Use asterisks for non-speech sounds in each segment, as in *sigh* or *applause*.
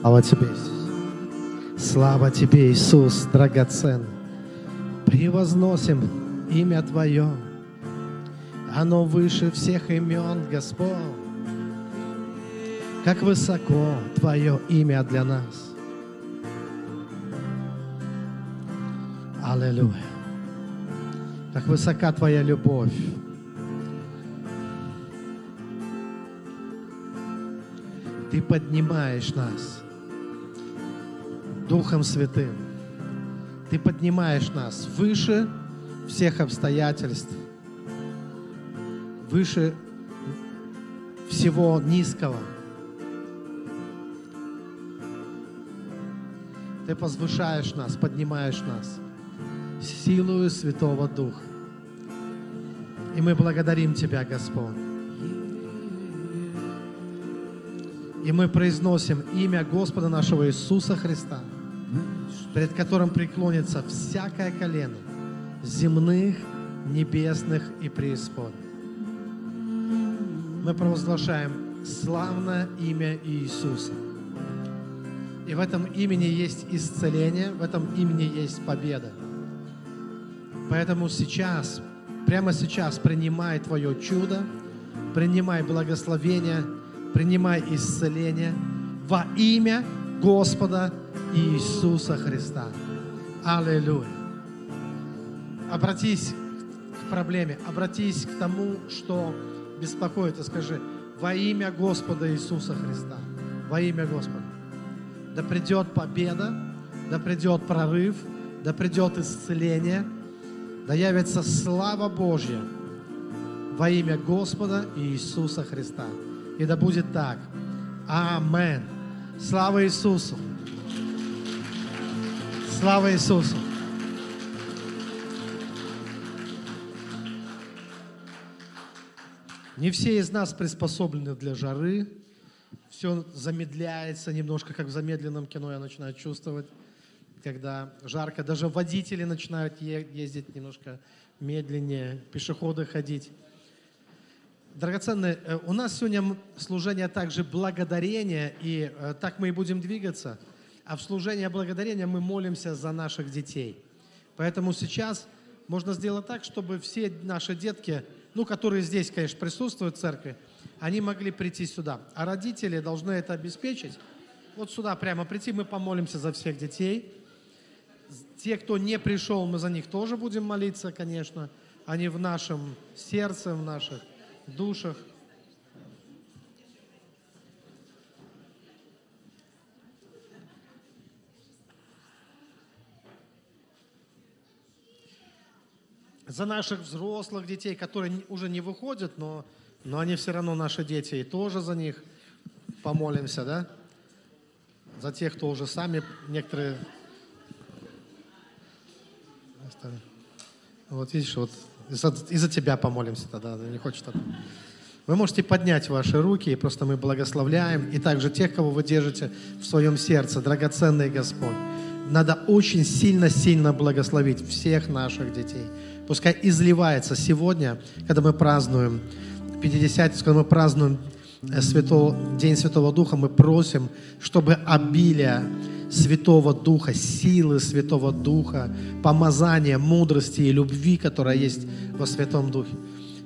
Слава Тебе. Слава Тебе, Иисус, драгоценный. Превозносим имя Твое. Оно выше всех имен, Господь. Как высоко Твое имя для нас. Аллилуйя. Как высока Твоя любовь. Ты поднимаешь нас Духом Святым. Ты поднимаешь нас выше всех обстоятельств, выше всего низкого. Ты возвышаешь нас, поднимаешь нас силою Святого Духа. И мы благодарим Тебя, Господь. И мы произносим имя Господа нашего Иисуса Христа, перед которым преклонится всякое колено земных, небесных и преисподних. Мы провозглашаем славное имя Иисуса. И в этом имени есть исцеление, в этом имени есть победа. Поэтому сейчас, прямо сейчас принимай Твое чудо, принимай благословение – принимай исцеление во имя Господа Иисуса Христа. Аллилуйя. Обратись к проблеме, обратись к тому, что беспокоит, и скажи, во имя Господа Иисуса Христа, во имя Господа. Да придет победа, да придет прорыв, да придет исцеление, да явится слава Божья во имя Господа Иисуса Христа. И да будет так. Амен. Слава Иисусу. Слава Иисусу. Не все из нас приспособлены для жары. Все замедляется немножко, как в замедленном кино я начинаю чувствовать, когда жарко. Даже водители начинают ездить немножко медленнее, пешеходы ходить. Драгоценные, э, у нас сегодня служение также благодарения, и э, так мы и будем двигаться. А в служении благодарения мы молимся за наших детей. Поэтому сейчас можно сделать так, чтобы все наши детки, ну, которые здесь, конечно, присутствуют в церкви, они могли прийти сюда. А родители должны это обеспечить. Вот сюда прямо прийти, мы помолимся за всех детей. Те, кто не пришел, мы за них тоже будем молиться, конечно. Они в нашем сердце, в наших душах. За наших взрослых детей, которые уже не выходят, но, но они все равно наши дети, и тоже за них помолимся, да? За тех, кто уже сами некоторые... Вот видишь, вот и за тебя помолимся тогда, не хочет так. Вы можете поднять ваши руки, и просто мы благословляем. И также тех, кого вы держите в своем сердце, драгоценный Господь. Надо очень сильно-сильно благословить всех наших детей. Пускай изливается сегодня, когда мы празднуем 50, когда мы празднуем э, Святого, День Святого Духа, мы просим, чтобы обилие Святого Духа, силы Святого Духа, помазания, мудрости и любви, которая есть во Святом Духе.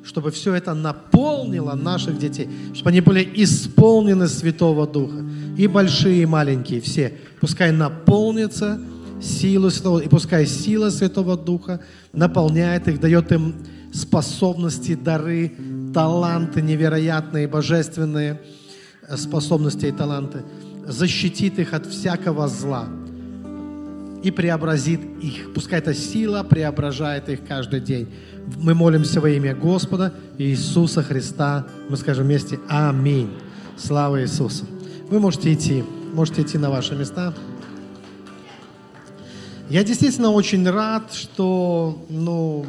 Чтобы все это наполнило наших детей, чтобы они были исполнены Святого Духа. И большие, и маленькие, все. Пускай наполнится силу Святого, и пускай сила Святого Духа наполняет их, дает им способности, дары, таланты невероятные, божественные способности и таланты защитит их от всякого зла и преобразит их. Пускай эта сила преображает их каждый день. Мы молимся во имя Господа Иисуса Христа. Мы скажем вместе Аминь. Слава Иисусу. Вы можете идти, можете идти на ваши места. Я действительно очень рад, что ну,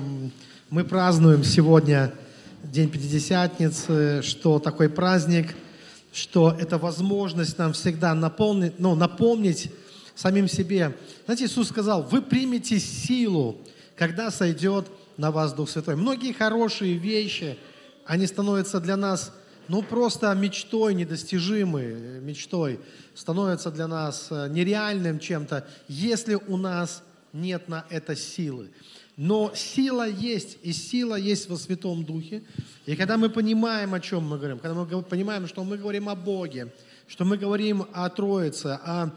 мы празднуем сегодня День Пятидесятницы, что такой праздник – что это возможность нам всегда наполнить, ну, напомнить самим себе. Знаете, Иисус сказал, вы примете силу, когда сойдет на вас Дух Святой. Многие хорошие вещи, они становятся для нас ну, просто мечтой недостижимой, мечтой, становится для нас э, нереальным чем-то, если у нас нет на это силы. Но сила есть, и сила есть во Святом Духе. И когда мы понимаем, о чем мы говорим, когда мы понимаем, что мы говорим о Боге, что мы говорим о Троице, о,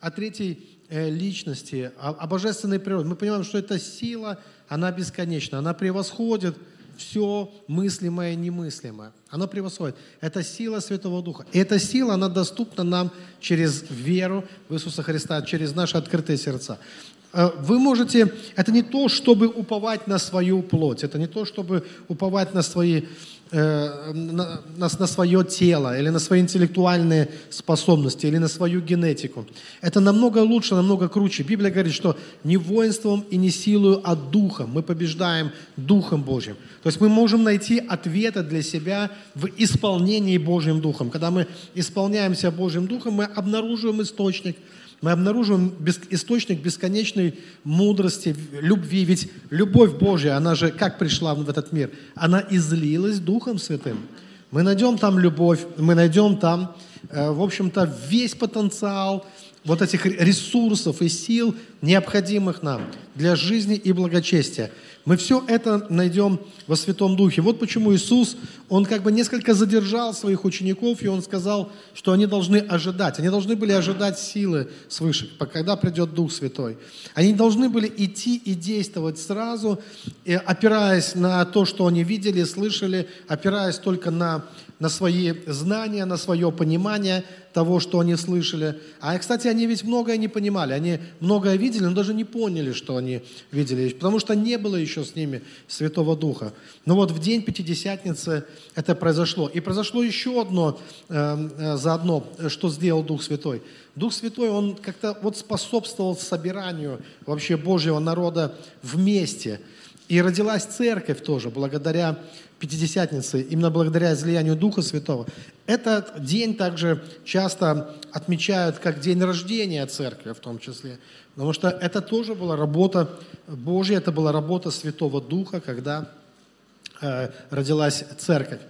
о третьей э, личности, о, о божественной природе, мы понимаем, что эта сила, она бесконечна, она превосходит все мыслимое и немыслимое. Она превосходит. Это сила Святого Духа. И эта сила, она доступна нам через веру в Иисуса Христа, через наши открытые сердца. Э, вы можете, это не то, чтобы уповать на свою плоть, это не то, чтобы уповать на свои Э, на, на, свое тело, или на свои интеллектуальные способности, или на свою генетику. Это намного лучше, намного круче. Библия говорит, что не воинством и не силою, а духом. Мы побеждаем Духом Божьим. То есть мы можем найти ответы для себя в исполнении Божьим Духом. Когда мы исполняемся Божьим Духом, мы обнаруживаем источник – мы обнаруживаем источник бесконечной мудрости, любви. Ведь любовь Божья, она же как пришла в этот мир? Она излилась Духом Святым. Мы найдем там любовь, мы найдем там, э, в общем-то, весь потенциал вот этих ресурсов и сил, необходимых нам для жизни и благочестия. Мы все это найдем во Святом Духе. Вот почему Иисус, Он как бы несколько задержал своих учеников, и Он сказал, что они должны ожидать. Они должны были ожидать силы свыше, когда придет Дух Святой. Они должны были идти и действовать сразу, опираясь на то, что они видели, слышали, опираясь только на на свои знания, на свое понимание того, что они слышали. А, кстати, они ведь многое не понимали, они многое видели, но даже не поняли, что они видели, потому что не было еще с ними Святого Духа. Но вот в день Пятидесятницы это произошло. И произошло еще одно э, э, заодно, что сделал Дух Святой. Дух Святой, он как-то вот способствовал собиранию вообще Божьего народа вместе. И родилась церковь тоже благодаря Пятидесятницы, именно благодаря излиянию Духа Святого. Этот день также часто отмечают как день рождения церкви в том числе, потому что это тоже была работа Божья, это была работа Святого Духа, когда э, родилась церковь.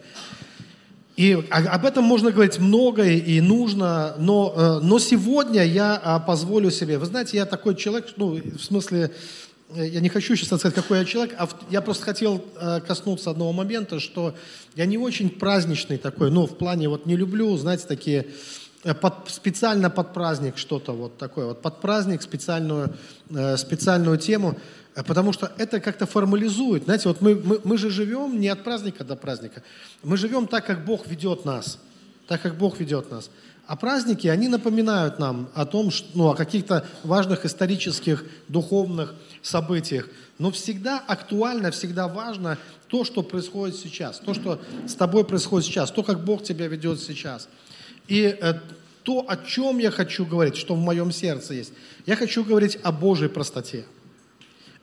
И об этом можно говорить много и нужно, но, э, но сегодня я а, позволю себе, вы знаете, я такой человек, ну, в смысле, я не хочу сейчас сказать, какой я человек, а я просто хотел э, коснуться одного момента, что я не очень праздничный такой, ну, в плане вот не люблю, знаете, такие э, под, специально под праздник что-то вот такое, вот под праздник специальную, специальную тему, потому что это как-то формализует. Знаете, вот мы, мы, мы же живем не от праздника до праздника, мы живем так, как Бог ведет нас, так, как Бог ведет нас. А праздники, они напоминают нам о том, что, ну, о каких-то важных исторических, духовных событиях. Но всегда актуально, всегда важно то, что происходит сейчас, то, что с тобой происходит сейчас, то, как Бог тебя ведет сейчас. И э, то, о чем я хочу говорить, что в моем сердце есть, я хочу говорить о Божьей простоте.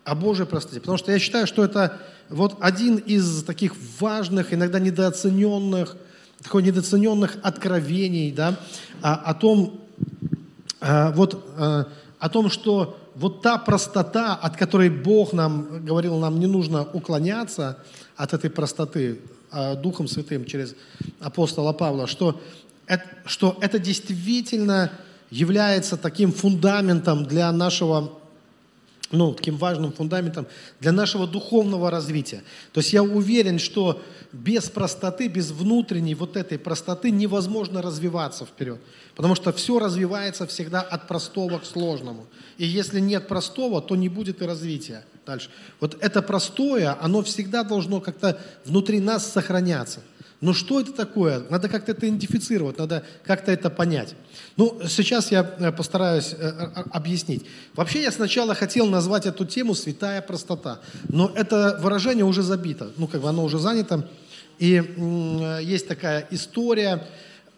О Божьей простоте. Потому что я считаю, что это вот один из таких важных, иногда недооцененных, такой недооцененных откровений, да, о, о том, э, вот, э, о том, что вот та простота, от которой Бог нам говорил, нам не нужно уклоняться от этой простоты э, Духом Святым через апостола Павла, что это, что это действительно является таким фундаментом для нашего ну, таким важным фундаментом для нашего духовного развития. То есть я уверен, что без простоты, без внутренней вот этой простоты невозможно развиваться вперед. Потому что все развивается всегда от простого к сложному. И если нет простого, то не будет и развития дальше. Вот это простое, оно всегда должно как-то внутри нас сохраняться. Но что это такое? Надо как-то это идентифицировать, надо как-то это понять. Ну, сейчас я э, постараюсь э, э, объяснить. Вообще я сначала хотел назвать эту тему «святая простота», но это выражение уже забито, ну, как бы оно уже занято. И есть такая история,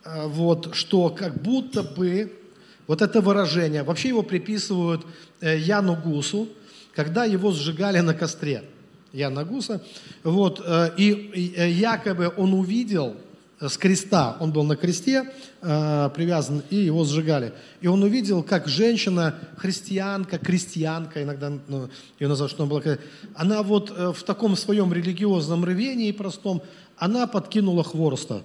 вот, что как будто бы вот это выражение, вообще его приписывают Яну Гусу, когда его сжигали на костре. Яна Гуса. Вот, э, и э, якобы он увидел с креста, он был на кресте э, привязан, и его сжигали. И он увидел, как женщина, христианка, крестьянка, иногда ну, ее называют, что она была, она вот в таком своем религиозном рвении простом, она подкинула хвороста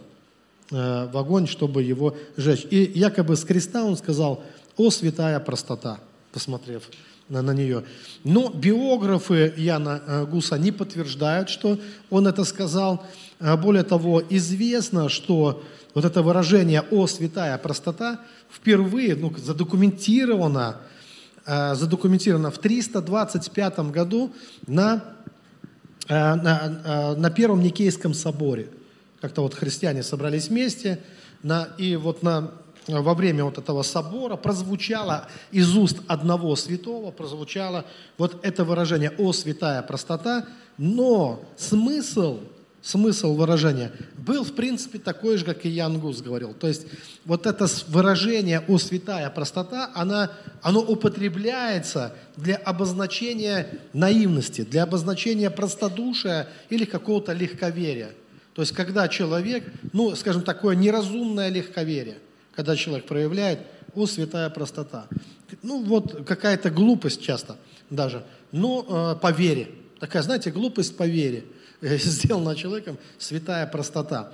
в огонь, чтобы его сжечь. И якобы с креста он сказал, о святая простота, посмотрев на, на нее. Но биографы Яна Гуса не подтверждают, что он это сказал. Более того, известно, что вот это выражение «о святая простота» впервые ну, задокументировано, задокументировано в 325 году на Э, на, э, на Первом Никейском соборе. Как-то вот христиане собрались вместе, на, и вот на, во время вот этого собора прозвучало из уст одного святого, прозвучало вот это выражение «О святая простота», но смысл смысл выражения был, в принципе, такой же, как и Ян Гус говорил. То есть вот это выражение «о святая простота», она, оно употребляется для обозначения наивности, для обозначения простодушия или какого-то легковерия. То есть когда человек, ну, скажем, такое неразумное легковерие, когда человек проявляет «о святая простота». Ну, вот какая-то глупость часто даже, но э, по вере. Такая, знаете, глупость по вере – *laughs* сделана человеком святая простота.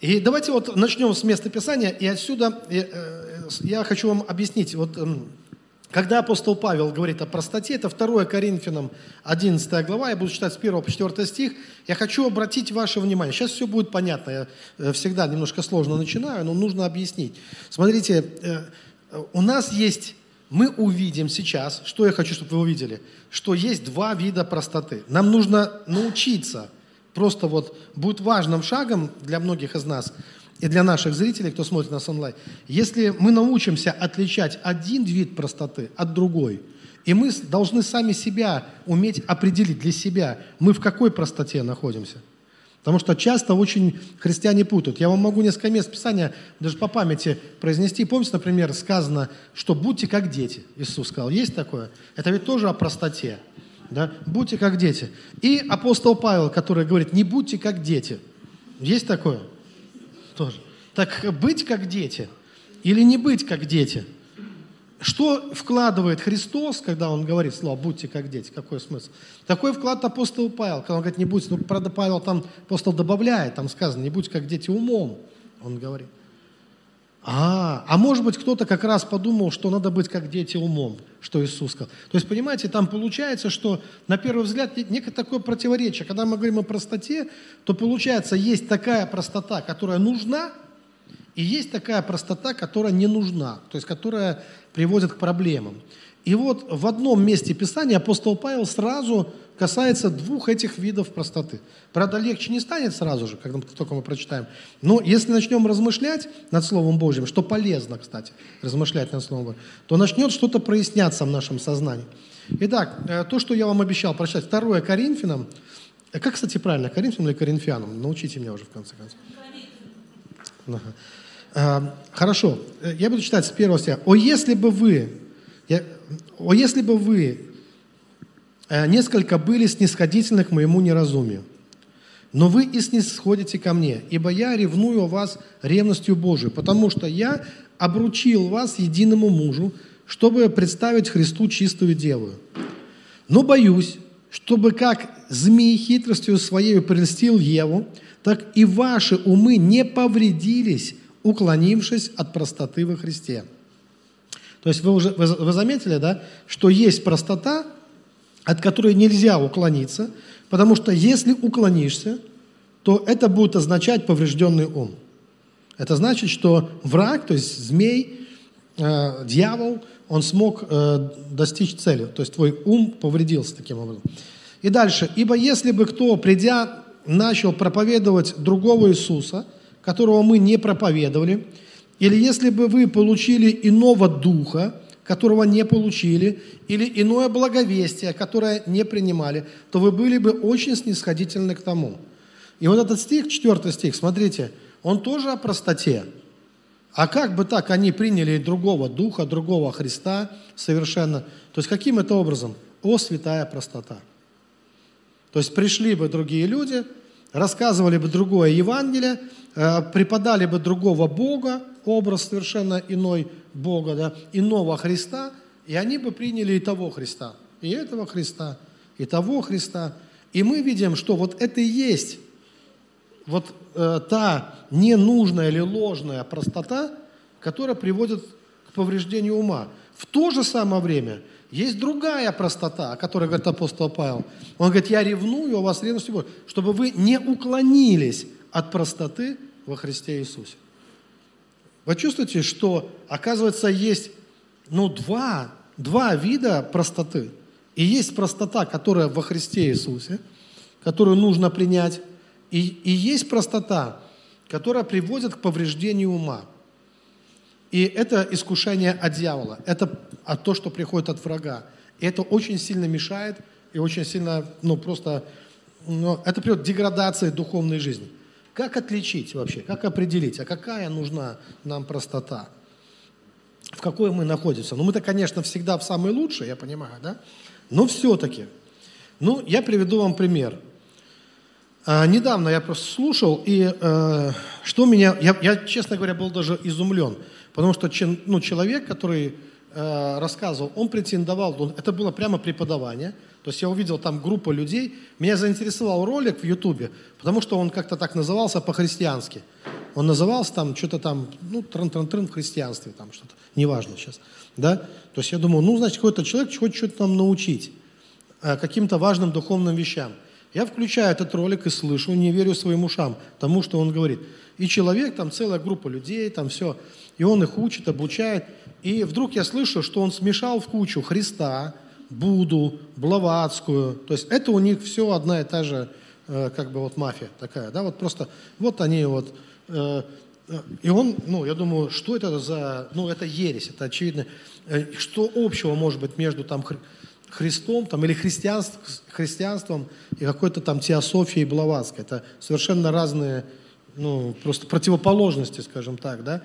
И давайте вот начнем с места Писания, и отсюда э, э, я хочу вам объяснить. Вот эм, когда апостол Павел говорит о простоте, это 2 Коринфянам 11 глава, я буду читать с 1 по 4 стих, я хочу обратить ваше внимание. Сейчас все будет понятно, я э, всегда немножко сложно начинаю, но нужно объяснить. Смотрите, у нас есть мы увидим сейчас, что я хочу, чтобы вы увидели, что есть два вида простоты. Нам нужно научиться, просто вот будет важным шагом для многих из нас и для наших зрителей, кто смотрит нас онлайн, если мы научимся отличать один вид простоты от другой, и мы должны сами себя уметь определить для себя, мы в какой простоте находимся – Потому что часто очень христиане путают. Я вам могу несколько мест Писания даже по памяти произнести. Помните, например, сказано, что будьте как дети. Иисус сказал, есть такое? Это ведь тоже о простоте. Да? Будьте как дети. И апостол Павел, который говорит, не будьте как дети. Есть такое? Тоже. Так быть как дети или не быть как дети – что вкладывает Христос, когда Он говорит слово «будьте как дети»? Какой смысл? Такой вклад апостол Павел, когда он говорит «не будьте». Ну, правда, Павел там, апостол добавляет, там сказано «не будьте как дети умом», он говорит. А, а может быть, кто-то как раз подумал, что надо быть как дети умом, что Иисус сказал. То есть, понимаете, там получается, что на первый взгляд некое такое противоречие. Когда мы говорим о простоте, то получается, есть такая простота, которая нужна, и есть такая простота, которая не нужна, то есть которая приводит к проблемам. И вот в одном месте Писания апостол Павел сразу касается двух этих видов простоты. Правда, легче не станет сразу же, когда только мы прочитаем. Но если начнем размышлять над Словом Божьим, что полезно, кстати, размышлять над Словом Божьим, то начнет что-то проясняться в нашем сознании. Итак, э, то, что я вам обещал прочитать, 2 Коринфянам, э, как, кстати, правильно, Коринфянам или Коринфянам? Научите меня уже в конце концов. Эм, хорошо, э, я буду читать с первого стиха. «О, если бы вы, о, если бы вы э, несколько были снисходительны к моему неразумию, но вы и снисходите ко мне, ибо я ревную о вас ревностью Божией, потому что я обручил вас единому мужу, чтобы представить Христу чистую деву. Но боюсь, чтобы как змей хитростью своей прельстил Еву, так и ваши умы не повредились уклонившись от простоты во Христе. То есть вы уже вы, вы заметили, да, что есть простота, от которой нельзя уклониться, потому что если уклонишься, то это будет означать поврежденный ум. Это значит, что враг, то есть змей, э, дьявол, он смог э, достичь цели. То есть твой ум повредился таким образом. И дальше. «Ибо если бы кто, придя, начал проповедовать другого Иисуса – которого мы не проповедовали, или если бы вы получили иного духа, которого не получили, или иное благовестие, которое не принимали, то вы были бы очень снисходительны к тому. И вот этот стих, четвертый стих, смотрите, он тоже о простоте. А как бы так они приняли другого духа, другого Христа совершенно? То есть каким это образом? О, святая простота. То есть пришли бы другие люди, рассказывали бы другое Евангелие, Э, преподали бы другого Бога, образ совершенно иной Бога, да, иного Христа, и они бы приняли и того Христа, и этого Христа, и того Христа. И мы видим, что вот это и есть вот э, та ненужная или ложная простота, которая приводит к повреждению ума. В то же самое время есть другая простота, о которой говорит апостол Павел. Он говорит, я ревную о вас ревностью Божьей, чтобы вы не уклонились от простоты во Христе Иисусе. Вы чувствуете, что, оказывается, есть ну, два, два вида простоты. И есть простота, которая во Христе Иисусе, которую нужно принять. И, и есть простота, которая приводит к повреждению ума. И это искушение от дьявола, это от то, что приходит от врага. И это очень сильно мешает и очень сильно, ну просто, ну, это приводит к деградации духовной жизни. Как отличить вообще, как определить, а какая нужна нам простота? В какой мы находимся? Ну, мы-то, конечно, всегда в самой лучшей, я понимаю, да? Но все-таки. Ну, я приведу вам пример. А, недавно я просто слушал, и э, что меня... Я, я, честно говоря, был даже изумлен – Потому что ну, человек, который э, рассказывал, он претендовал, он, это было прямо преподавание, то есть я увидел там группу людей, меня заинтересовал ролик в Ютубе, потому что он как-то так назывался по-христиански. Он назывался там что-то там, ну, трын-трын-трын в христианстве, там что-то, неважно сейчас, да. То есть я думаю, ну, значит, какой-то человек хочет что-то нам научить э, каким-то важным духовным вещам. Я включаю этот ролик и слышу, не верю своим ушам, тому, что он говорит. И человек, там целая группа людей, там все, и он их учит, обучает. И вдруг я слышу, что он смешал в кучу Христа, Буду, Блаватскую. То есть это у них все одна и та же, э, как бы вот мафия такая, да, вот просто, вот они вот, э, э, и он, ну, я думаю, что это за, ну, это ересь, это очевидно, что общего может быть между там Христом там, или христианством, христианством и какой-то там теософией Блаватской. Это совершенно разные, ну, просто противоположности, скажем так, да.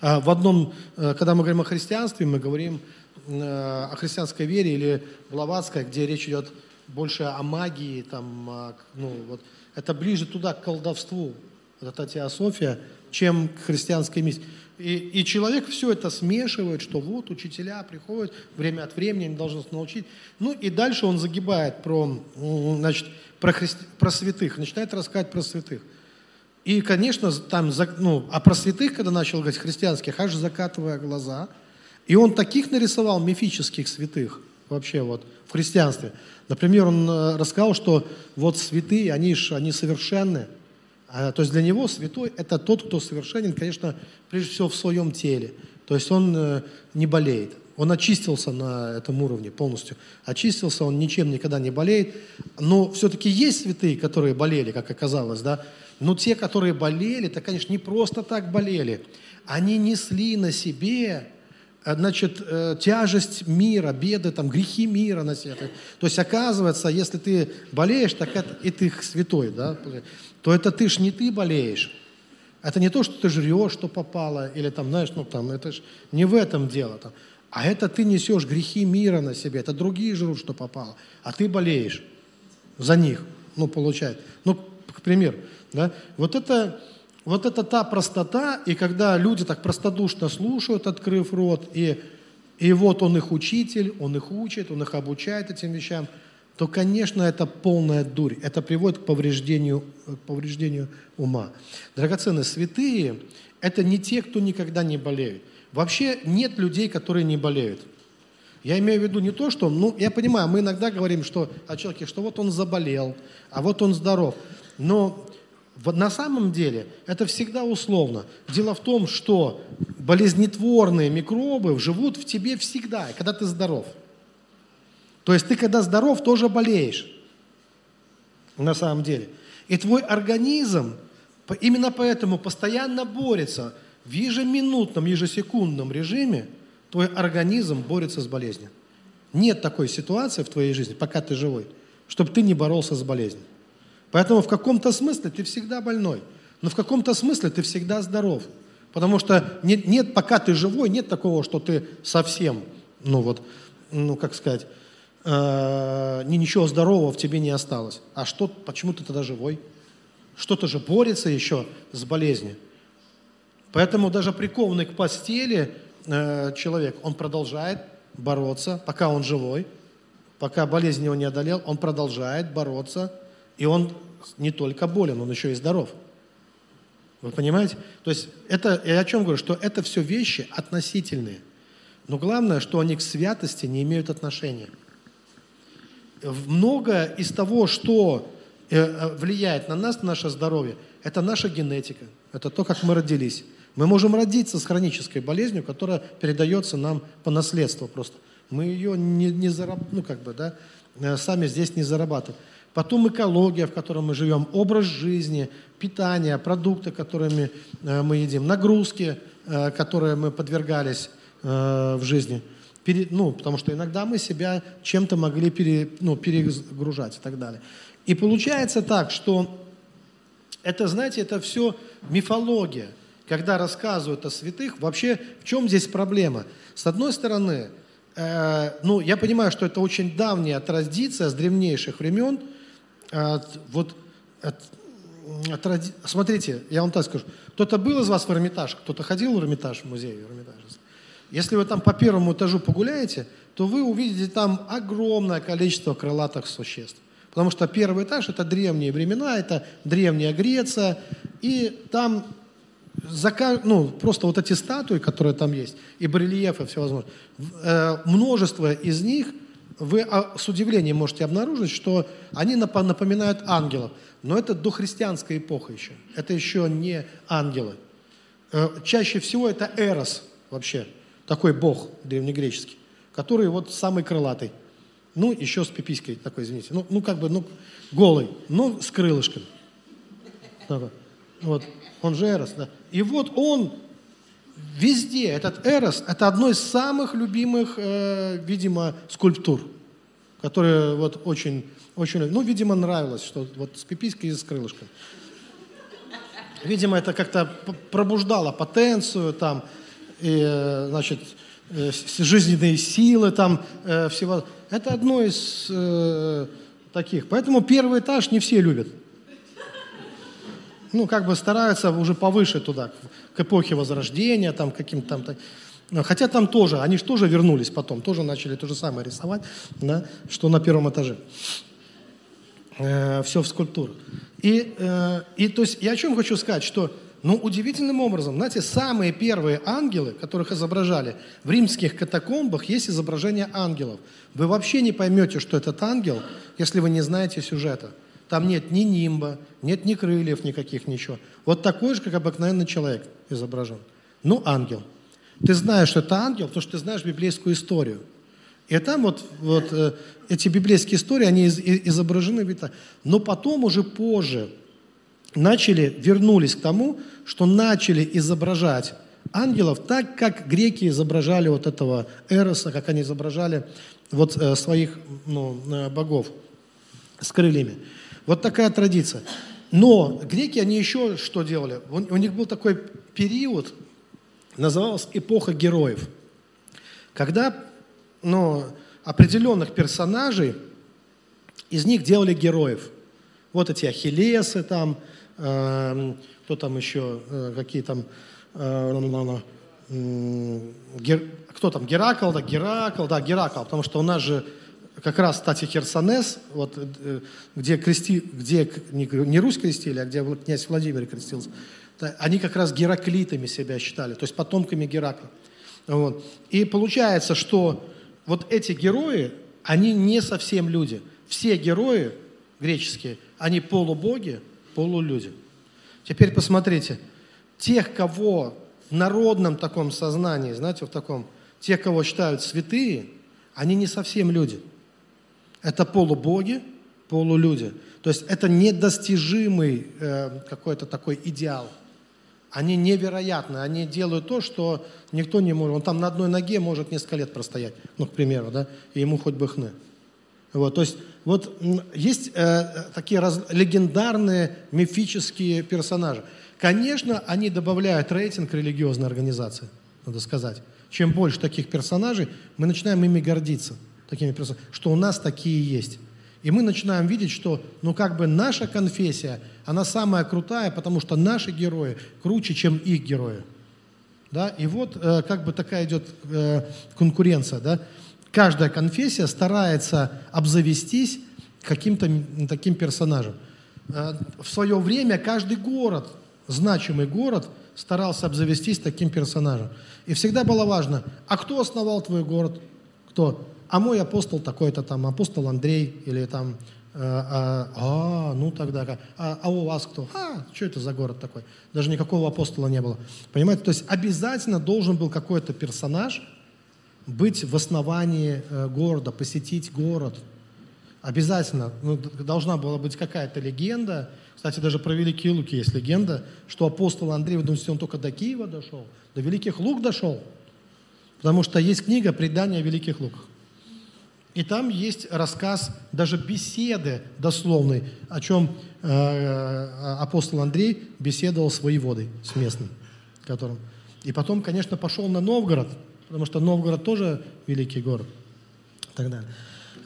А в одном, э, когда мы говорим о христианстве, мы говорим э, о христианской вере или Блаватской, где речь идет больше о магии, там, ну, вот, это ближе туда, к колдовству, вот эта теософия, чем к христианской миссии. И, и человек все это смешивает, что вот учителя приходят время от времени, они должны научить. Ну и дальше он загибает про, значит, про, христи, про святых, начинает рассказывать про святых. И, конечно, там, ну, а про святых, когда начал говорить христианских, аж закатывая глаза. И он таких нарисовал мифических святых вообще вот в христианстве. Например, он э, рассказал, что вот святые, они, ж, они совершенны. А, то есть для него святой – это тот, кто совершенен, конечно, прежде всего в своем теле. То есть он э, не болеет. Он очистился на этом уровне полностью. Очистился, он ничем никогда не болеет. Но все-таки есть святые, которые болели, как оказалось, да. Но те, которые болели, это, конечно, не просто так болели. Они несли на себе э, значит, э, тяжесть мира, беды, там, грехи мира на себе. То есть, оказывается, если ты болеешь, так это и ты святой, да, то это ты ж не ты болеешь. Это не то, что ты жрешь, что попало, или там, знаешь, ну там, это ж не в этом дело. Там. А это ты несешь грехи мира на себе, это другие жрут, что попало, а ты болеешь за них, ну, получает. Ну, к примеру, да? Вот это, вот это та простота, и когда люди так простодушно слушают, открыв рот, и, и вот он их учитель, он их учит, он их обучает этим вещам, то, конечно, это полная дурь. Это приводит к повреждению, к повреждению ума. Драгоценные святые – это не те, кто никогда не болеют. Вообще нет людей, которые не болеют. Я имею в виду не то, что, ну, я понимаю, мы иногда говорим что, о человеке, что вот он заболел, а вот он здоров. Но на самом деле это всегда условно. Дело в том, что болезнетворные микробы живут в тебе всегда, когда ты здоров. То есть ты, когда здоров, тоже болеешь. На самом деле. И твой организм именно поэтому постоянно борется в ежеминутном, ежесекундном режиме, твой организм борется с болезнью. Нет такой ситуации в твоей жизни, пока ты живой, чтобы ты не боролся с болезнью. Поэтому в каком-то смысле ты всегда больной, но в каком-то смысле ты всегда здоров. Потому что нет, нет, пока ты живой, нет такого, что ты совсем, ну вот, ну как сказать, э, ничего здорового в тебе не осталось. А что, почему ты тогда живой? Что-то же борется еще с болезнью. Поэтому даже прикованный к постели э, человек, он продолжает бороться, пока он живой, пока болезнь его не одолел, он продолжает бороться, и он не только болен, он еще и здоров. Вы понимаете? То есть это, я о чем говорю, что это все вещи относительные. Но главное, что они к святости не имеют отношения. Многое из того, что э, э, влияет на нас, на наше здоровье, это наша генетика, это то, как мы родились. Мы можем родиться с хронической болезнью, которая передается нам по наследству просто. Мы ее не, не зараб... ну, как бы, да, э, сами здесь не зарабатываем. Потом экология, в которой мы живем, образ жизни, питание, продукты, которыми мы едим, нагрузки, которые мы подвергались в жизни – ну, потому что иногда мы себя чем-то могли пере, ну, перегружать и так далее. И получается так, что это, знаете, это все мифология. Когда рассказывают о святых, вообще в чем здесь проблема? С одной стороны, э, ну, я понимаю, что это очень давняя традиция с древнейших времен. Э, вот от, от, смотрите, я вам так скажу. Кто-то был из вас в Эрмитаж? Кто-то ходил в Эрмитаж, в музей Эрмитаж? Если вы там по первому этажу погуляете, то вы увидите там огромное количество крылатых существ. Потому что первый этаж – это древние времена, это древняя Греция, и там ну, просто вот эти статуи, которые там есть, и барельефы всевозможные, э, множество из них вы а, с удивлением можете обнаружить, что они напоминают ангелов. Но это дохристианская эпоха еще. Это еще не ангелы. Э, чаще всего это эрос вообще – такой бог древнегреческий, который вот самый крылатый. Ну, еще с пиписькой такой, извините. Ну, ну как бы, ну, голый, но с крылышком. Вот, он же Эрос, да. И вот он везде, этот Эрос, это одно из самых любимых, э, видимо, скульптур, которые вот очень, очень, ну, видимо, нравилось, что вот с пиписькой и с крылышком. Видимо, это как-то пробуждало потенцию там, и, э, значит, э, жизненные силы там э, всего. Это одно из э, таких. Поэтому первый этаж не все любят. Ну, как бы стараются уже повыше туда, к эпохе Возрождения, там, каким-то там... Хотя там тоже, они же тоже вернулись потом, тоже начали то же самое рисовать, да, что на первом этаже. Э, все в скульптурах. И, э, и то есть я о чем хочу сказать, что ну, удивительным образом, знаете, самые первые ангелы, которых изображали в римских катакомбах, есть изображение ангелов. Вы вообще не поймете, что этот ангел, если вы не знаете сюжета. Там нет ни нимба, нет ни крыльев никаких, ничего. Вот такой же, как обыкновенный человек изображен. Ну, ангел. Ты знаешь, что это ангел, потому что ты знаешь библейскую историю. И там вот, вот э, эти библейские истории, они из, изображены. Но потом, уже позже, начали, вернулись к тому, что начали изображать ангелов так, как греки изображали вот этого Эроса, как они изображали вот э, своих ну, э, богов с крыльями. Вот такая традиция. Но греки, они еще что делали? У, них был такой период, назывался эпоха героев, когда ну, определенных персонажей из них делали героев. Вот эти Ахиллесы там, Эм, кто там еще, э, какие там, э, кто там, Геракл, да, Геракл, да, Геракл, потому что у нас же как раз, кстати, Херсонес, вот, э, где, крести, где не Русь крестили, а где князь Владимир крестился, они как раз гераклитами себя считали, то есть потомками Геракла. Вот. И получается, что вот эти герои, они не совсем люди. Все герои греческие, они полубоги, полулюди. Теперь посмотрите, тех, кого в народном таком сознании, знаете, в таком, тех, кого считают святые, они не совсем люди. Это полубоги, полулюди. То есть это недостижимый э, какой-то такой идеал. Они невероятны, они делают то, что никто не может. Он там на одной ноге может несколько лет простоять, ну, к примеру, да, и ему хоть бы хны. Вот, то есть вот есть э, такие раз, легендарные мифические персонажи. Конечно, они добавляют рейтинг религиозной организации, надо сказать. Чем больше таких персонажей, мы начинаем ими гордиться, такими персонажами, что у нас такие есть. И мы начинаем видеть, что, ну, как бы наша конфессия, она самая крутая, потому что наши герои круче, чем их герои. Да? И вот э, как бы такая идет э, конкуренция, да? каждая конфессия старается обзавестись каким-то таким персонажем. Э, в свое время каждый город значимый город старался обзавестись таким персонажем. И всегда было важно, а кто основал твой город? Кто? А мой апостол такой-то там, апостол Андрей или там а, а, ну тогда, а, а у вас кто? А, что это за город такой? Даже никакого апостола не было. Понимаете, то есть обязательно должен был какой-то персонаж быть в основании э, города, посетить город. Обязательно. Ну, должна была быть какая-то легенда. Кстати, даже про Великие Луки есть легенда, что апостол Андрей, вы думаете, он только до Киева дошел? До Великих Лук дошел? Потому что есть книга «Предание о Великих Луках». И там есть рассказ, даже беседы дословной, о чем э, э, апостол Андрей беседовал с воеводой, с местным, которым. И потом, конечно, пошел на Новгород, потому что Новгород тоже великий город. И так далее.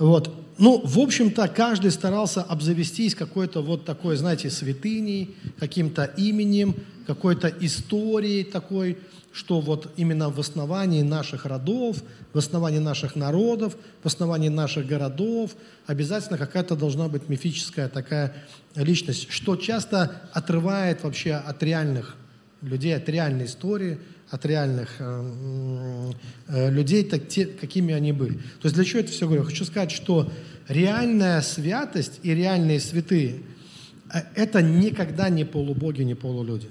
Вот. Ну, в общем-то, каждый старался обзавестись какой-то вот такой, знаете, святыней, каким-то именем, какой-то историей такой, что вот именно в основании наших родов, в основании наших народов, в основании наших городов обязательно какая-то должна быть мифическая такая личность, что часто отрывает вообще от реальных людей, от реальной истории, от реальных э, э, людей, так, те, какими они были. То есть для чего это все говорю? Хочу сказать, что реальная святость и реальные святые э, – это никогда не полубоги, не полулюди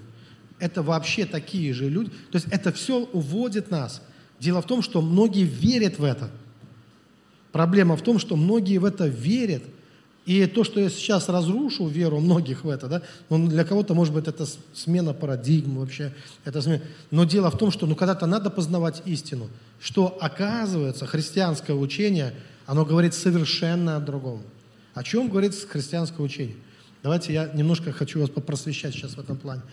это вообще такие же люди. То есть это все уводит нас. Дело в том, что многие верят в это. Проблема в том, что многие в это верят. И то, что я сейчас разрушу веру многих в это, да, ну, для кого-то, может быть, это смена парадигм вообще. Это смена. Но дело в том, что ну, когда-то надо познавать истину, что оказывается христианское учение, оно говорит совершенно о другом. О чем говорит христианское учение? Давайте я немножко хочу вас попросвещать сейчас в этом плане.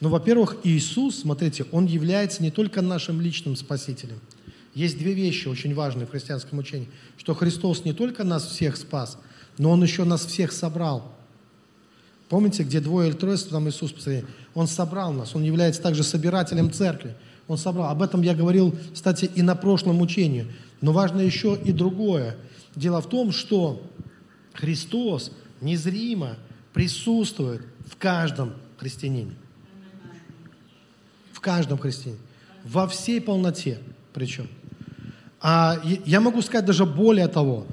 Ну, во-первых, Иисус, смотрите, Он является не только нашим личным Спасителем. Есть две вещи очень важные в христианском учении. Что Христос не только нас всех спас, но Он еще нас всех собрал. Помните, где двое или трое, там Иисус посмотрели? Он собрал нас, Он является также собирателем церкви. Он собрал. Об этом я говорил, кстати, и на прошлом учении. Но важно еще и другое. Дело в том, что Христос незримо присутствует в каждом христианине каждом христиане. Во всей полноте причем. А я могу сказать даже более того,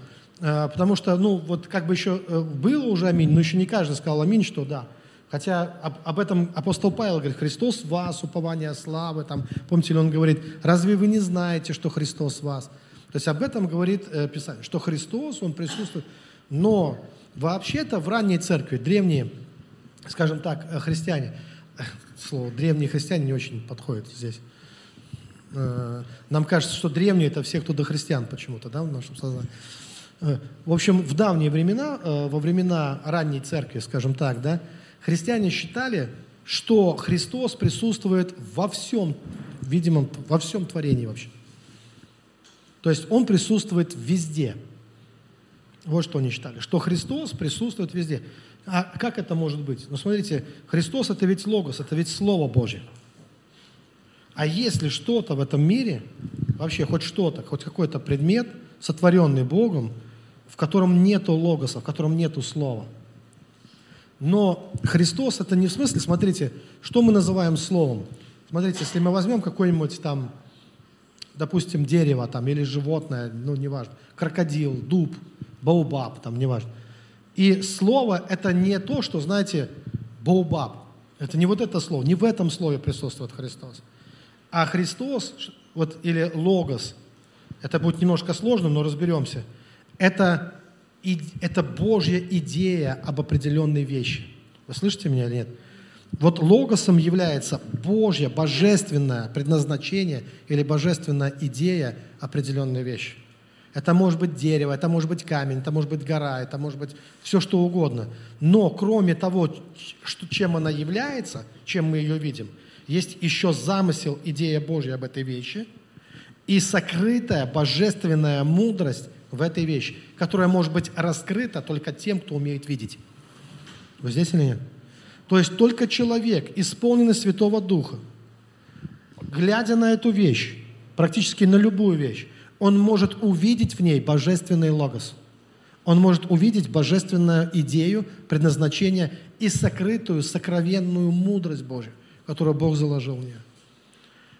потому что, ну, вот как бы еще э, было уже аминь, но еще не каждый сказал аминь, что да. Хотя об, об этом апостол Павел говорит, Христос вас, упование славы, там, помните ли, он говорит, разве вы не знаете, что Христос вас? То есть об этом говорит э, Писание, что Христос, Он присутствует. Но вообще-то в ранней церкви, древние, скажем так, э, христиане, *laughs* слово древние христиане не очень подходит здесь. Э, нам кажется, что древние это все, кто до христиан почему-то, да, в нашем сознании. Э, в общем, в давние времена, э, во времена ранней церкви, скажем так, да, христиане считали, что Христос присутствует во всем, видимо, во всем творении вообще. То есть Он присутствует везде. Вот что они считали, что Христос присутствует везде. А как это может быть? Ну, смотрите, Христос – это ведь Логос, это ведь Слово Божье. А если что-то в этом мире, вообще хоть что-то, хоть какой-то предмет, сотворенный Богом, в котором нету логоса, в котором нету слова. Но Христос это не в смысле, смотрите, что мы называем словом. Смотрите, если мы возьмем какой-нибудь там, допустим, дерево там или животное, ну неважно, крокодил, дуб, баубаб, там неважно – и слово – это не то, что, знаете, боубаб. Это не вот это слово, не в этом слове присутствует Христос. А Христос, вот, или логос, это будет немножко сложно, но разберемся. Это, это Божья идея об определенной вещи. Вы слышите меня или нет? Вот логосом является Божье, божественное предназначение или божественная идея определенной вещи. Это может быть дерево, это может быть камень, это может быть гора, это может быть все что угодно. Но кроме того, что, чем она является, чем мы ее видим, есть еще замысел, идея Божья об этой вещи и сокрытая божественная мудрость в этой вещи, которая может быть раскрыта только тем, кто умеет видеть. Вы здесь или нет? То есть только человек, исполненный Святого Духа, глядя на эту вещь, практически на любую вещь, он может увидеть в ней божественный логос. Он может увидеть божественную идею, предназначение и сокрытую, сокровенную мудрость Божью, которую Бог заложил в нее.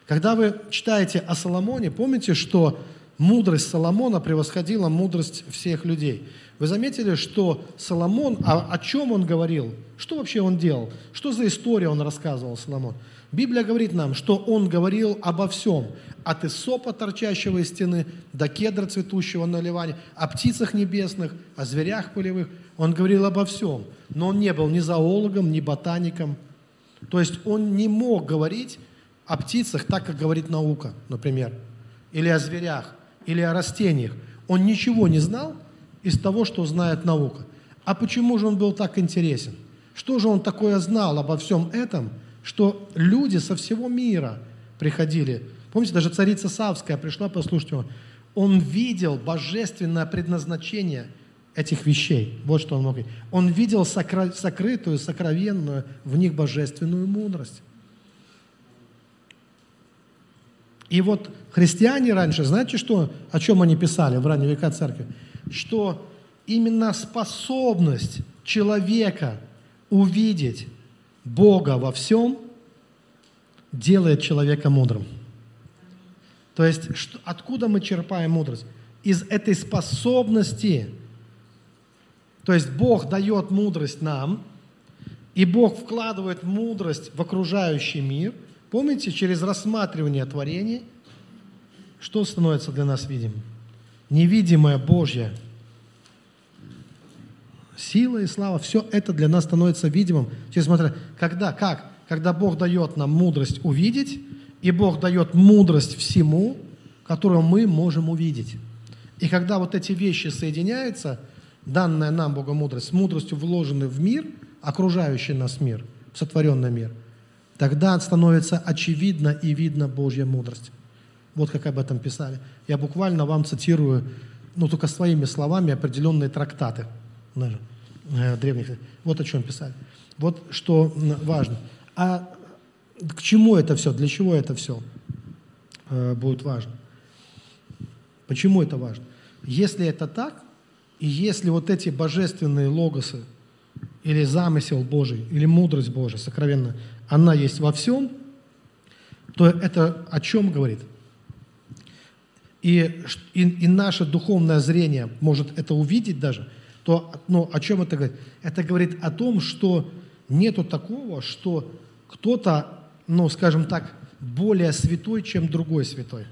Когда вы читаете о Соломоне, помните, что мудрость Соломона превосходила мудрость всех людей. Вы заметили, что Соломон, а о чем он говорил? Что вообще он делал? Что за история он рассказывал, Соломон? Библия говорит нам, что он говорил обо всем. От Исопа, торчащего из стены, до кедра, цветущего на Ливане, о птицах небесных, о зверях полевых. Он говорил обо всем. Но он не был ни зоологом, ни ботаником. То есть он не мог говорить о птицах так, как говорит наука, например, или о зверях, или о растениях. Он ничего не знал из того, что знает наука. А почему же он был так интересен? Что же он такое знал обо всем этом, что люди со всего мира приходили? Помните, даже царица Савская пришла послушать его. Он видел божественное предназначение этих вещей. Вот что он мог. Он видел сокро- сокрытую, сокровенную в них божественную мудрость. И вот христиане раньше, знаете, что, о чем они писали в ранние века церкви? Что именно способность человека увидеть Бога во всем делает человека мудрым. То есть что, откуда мы черпаем мудрость? Из этой способности. То есть Бог дает мудрость нам, и Бог вкладывает мудрость в окружающий мир – Помните, через рассматривание творений, что становится для нас видимым? Невидимая Божья сила и слава, все это для нас становится видимым. Через смотря, когда, как? Когда Бог дает нам мудрость увидеть, и Бог дает мудрость всему, которую мы можем увидеть. И когда вот эти вещи соединяются, данная нам Бога мудрость, с мудростью вложены в мир, окружающий нас мир, сотворенный мир – Тогда становится очевидно и видно Божья мудрость. Вот как об этом писали. Я буквально вам цитирую, ну только своими словами, определенные трактаты э, древних. Вот о чем писали. Вот что важно. А к чему это все? Для чего это все э, будет важно? Почему это важно? Если это так, и если вот эти божественные логосы, или замысел Божий, или мудрость Божия, сокровенная, она есть во всем, то это о чем говорит? И, и, и наше духовное зрение может это увидеть даже, то ну, о чем это говорит? Это говорит о том, что нету такого, что кто-то, ну, скажем так, более святой, чем другой святой.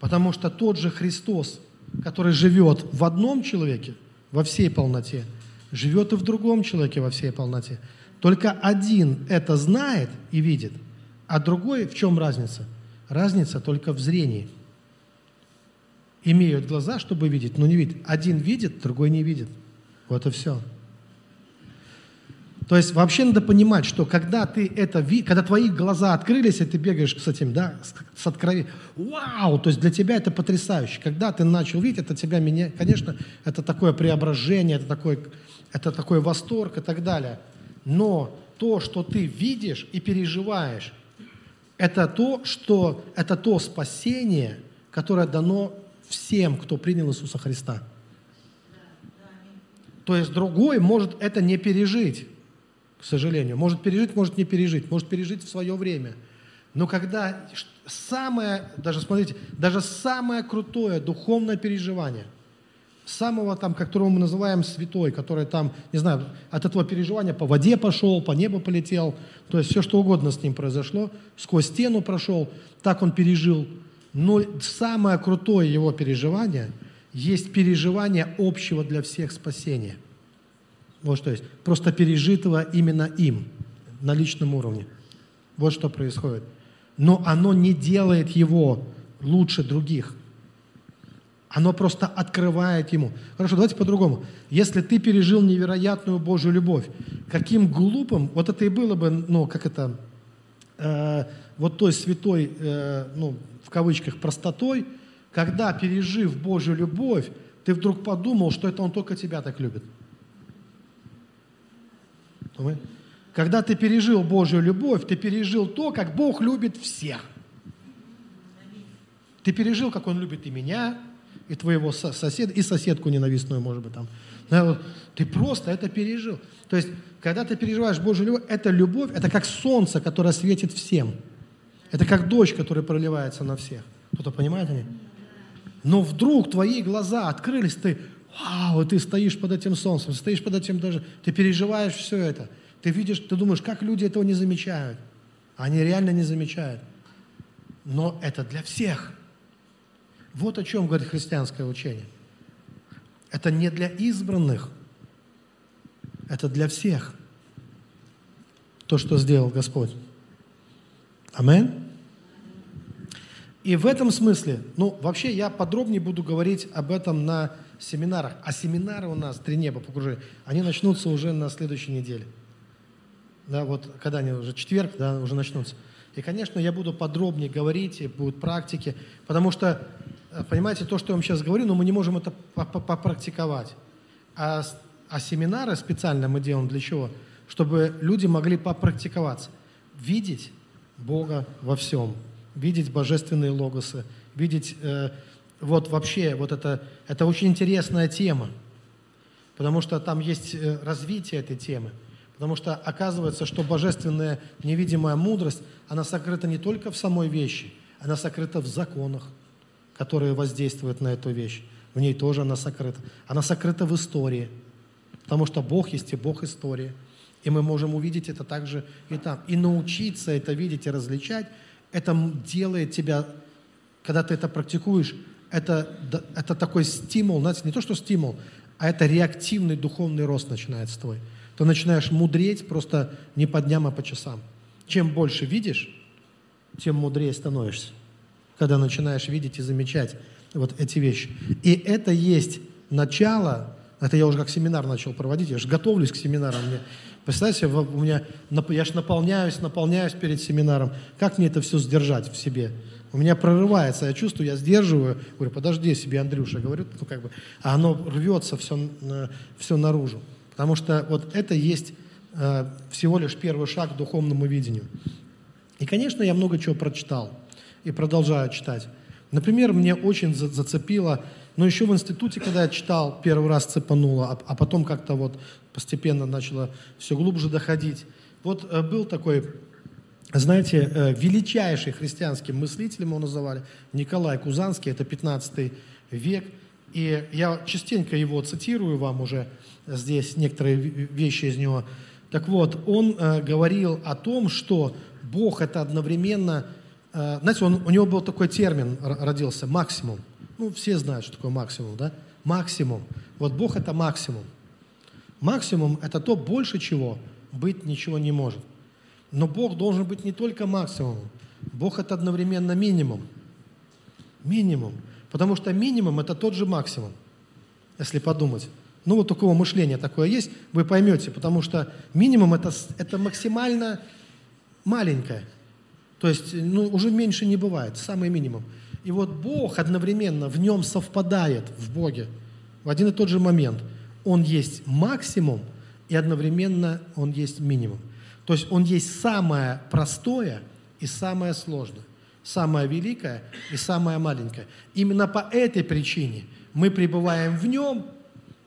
Потому что тот же Христос, который живет в одном человеке, во всей полноте, живет и в другом человеке во всей полноте. Только один это знает и видит, а другой в чем разница? Разница только в зрении. Имеют глаза, чтобы видеть, но не видят. Один видит, другой не видит. Вот и все. То есть вообще надо понимать, что когда ты это видишь, когда твои глаза открылись, и ты бегаешь с этим, да, с, с откровением, вау, то есть для тебя это потрясающе. Когда ты начал видеть, это тебя меня, конечно, это такое преображение, это такой, это такой восторг и так далее. Но то, что ты видишь и переживаешь, это то, что, это то спасение, которое дано всем, кто принял Иисуса Христа. То есть другой может это не пережить, к сожалению. Может пережить, может не пережить, может пережить в свое время. Но когда самое, даже смотрите, даже самое крутое духовное переживание – самого там, которого мы называем святой, который там, не знаю, от этого переживания по воде пошел, по небу полетел, то есть все, что угодно с ним произошло, сквозь стену прошел, так он пережил. Но самое крутое его переживание есть переживание общего для всех спасения. Вот что есть. Просто пережитого именно им на личном уровне. Вот что происходит. Но оно не делает его лучше других. Оно просто открывает ему. Хорошо, давайте по-другому. Если ты пережил невероятную Божью любовь, каким глупым, вот это и было бы, ну, как это, э, вот той святой, э, ну, в кавычках, простотой, когда, пережив Божью любовь, ты вдруг подумал, что это Он только тебя так любит. Когда ты пережил Божью любовь, ты пережил то, как Бог любит всех. Ты пережил, как Он любит и меня, и твоего соседа, и соседку ненавистную, может быть, там. Ты просто это пережил. То есть, когда ты переживаешь Божью любовь, это любовь, это как солнце, которое светит всем. Это как дождь, который проливается на всех. Кто-то понимает они? Но вдруг твои глаза открылись, ты, вау, ты стоишь под этим солнцем, стоишь под этим даже, ты переживаешь все это. Ты видишь, ты думаешь, как люди этого не замечают. Они реально не замечают. Но это для всех. Вот о чем говорит христианское учение. Это не для избранных, это для всех. То, что сделал Господь. Амин. И в этом смысле, ну, вообще я подробнее буду говорить об этом на семинарах. А семинары у нас «Три неба погружения», они начнутся уже на следующей неделе. Да, вот когда они уже четверг, да, уже начнутся. И, конечно, я буду подробнее говорить, и будут практики, потому что, понимаете, то, что я вам сейчас говорю, но мы не можем это попрактиковать. А, а семинары специально мы делаем для чего? Чтобы люди могли попрактиковаться. Видеть Бога во всем, видеть божественные логосы, видеть э, вот вообще вот это, это очень интересная тема, потому что там есть э, развитие этой темы. Потому что оказывается, что божественная невидимая мудрость, она сокрыта не только в самой вещи, она сокрыта в законах, которые воздействуют на эту вещь. В ней тоже она сокрыта. Она сокрыта в истории, потому что Бог есть и Бог истории. И мы можем увидеть это также и там. И научиться это видеть и различать, это делает тебя, когда ты это практикуешь, это, это такой стимул, знаете, не то что стимул, а это реактивный духовный рост начинается твой ты начинаешь мудреть просто не по дням, а по часам. Чем больше видишь, тем мудрее становишься, когда начинаешь видеть и замечать вот эти вещи. И это есть начало, это я уже как семинар начал проводить, я же готовлюсь к семинарам. Мне, представьте, у меня, я же наполняюсь, наполняюсь перед семинаром. Как мне это все сдержать в себе? У меня прорывается, я чувствую, я сдерживаю, говорю, подожди себе, Андрюша, говорю, ну как бы, а оно рвется все, все наружу. Потому что вот это есть э, всего лишь первый шаг к духовному видению. И, конечно, я много чего прочитал и продолжаю читать. Например, мне очень зацепило, но еще в институте, когда я читал, первый раз цепануло, а, а потом как-то вот постепенно начало все глубже доходить. Вот э, был такой, знаете, э, величайший христианский мыслитель, его называли, Николай Кузанский, это 15 век, и я частенько его цитирую вам уже, здесь некоторые вещи из него. Так вот, он э, говорил о том, что Бог это одновременно, знаете, он, у него был такой термин родился, максимум. Ну, все знают, что такое максимум, да? Максимум. Вот Бог это максимум. Максимум это то, больше чего быть ничего не может. Но Бог должен быть не только максимумом. Бог это одновременно минимум. Минимум. Потому что минимум это тот же максимум, если подумать. Ну, вот такого мышления такое есть, вы поймете, потому что минимум это, это максимально маленькое. То есть, ну, уже меньше не бывает, самый минимум. И вот Бог одновременно в нем совпадает, в Боге, в один и тот же момент. Он есть максимум, и одновременно он есть минимум. То есть он есть самое простое и самое сложное, самое великое и самое маленькое. Именно по этой причине мы пребываем в нем –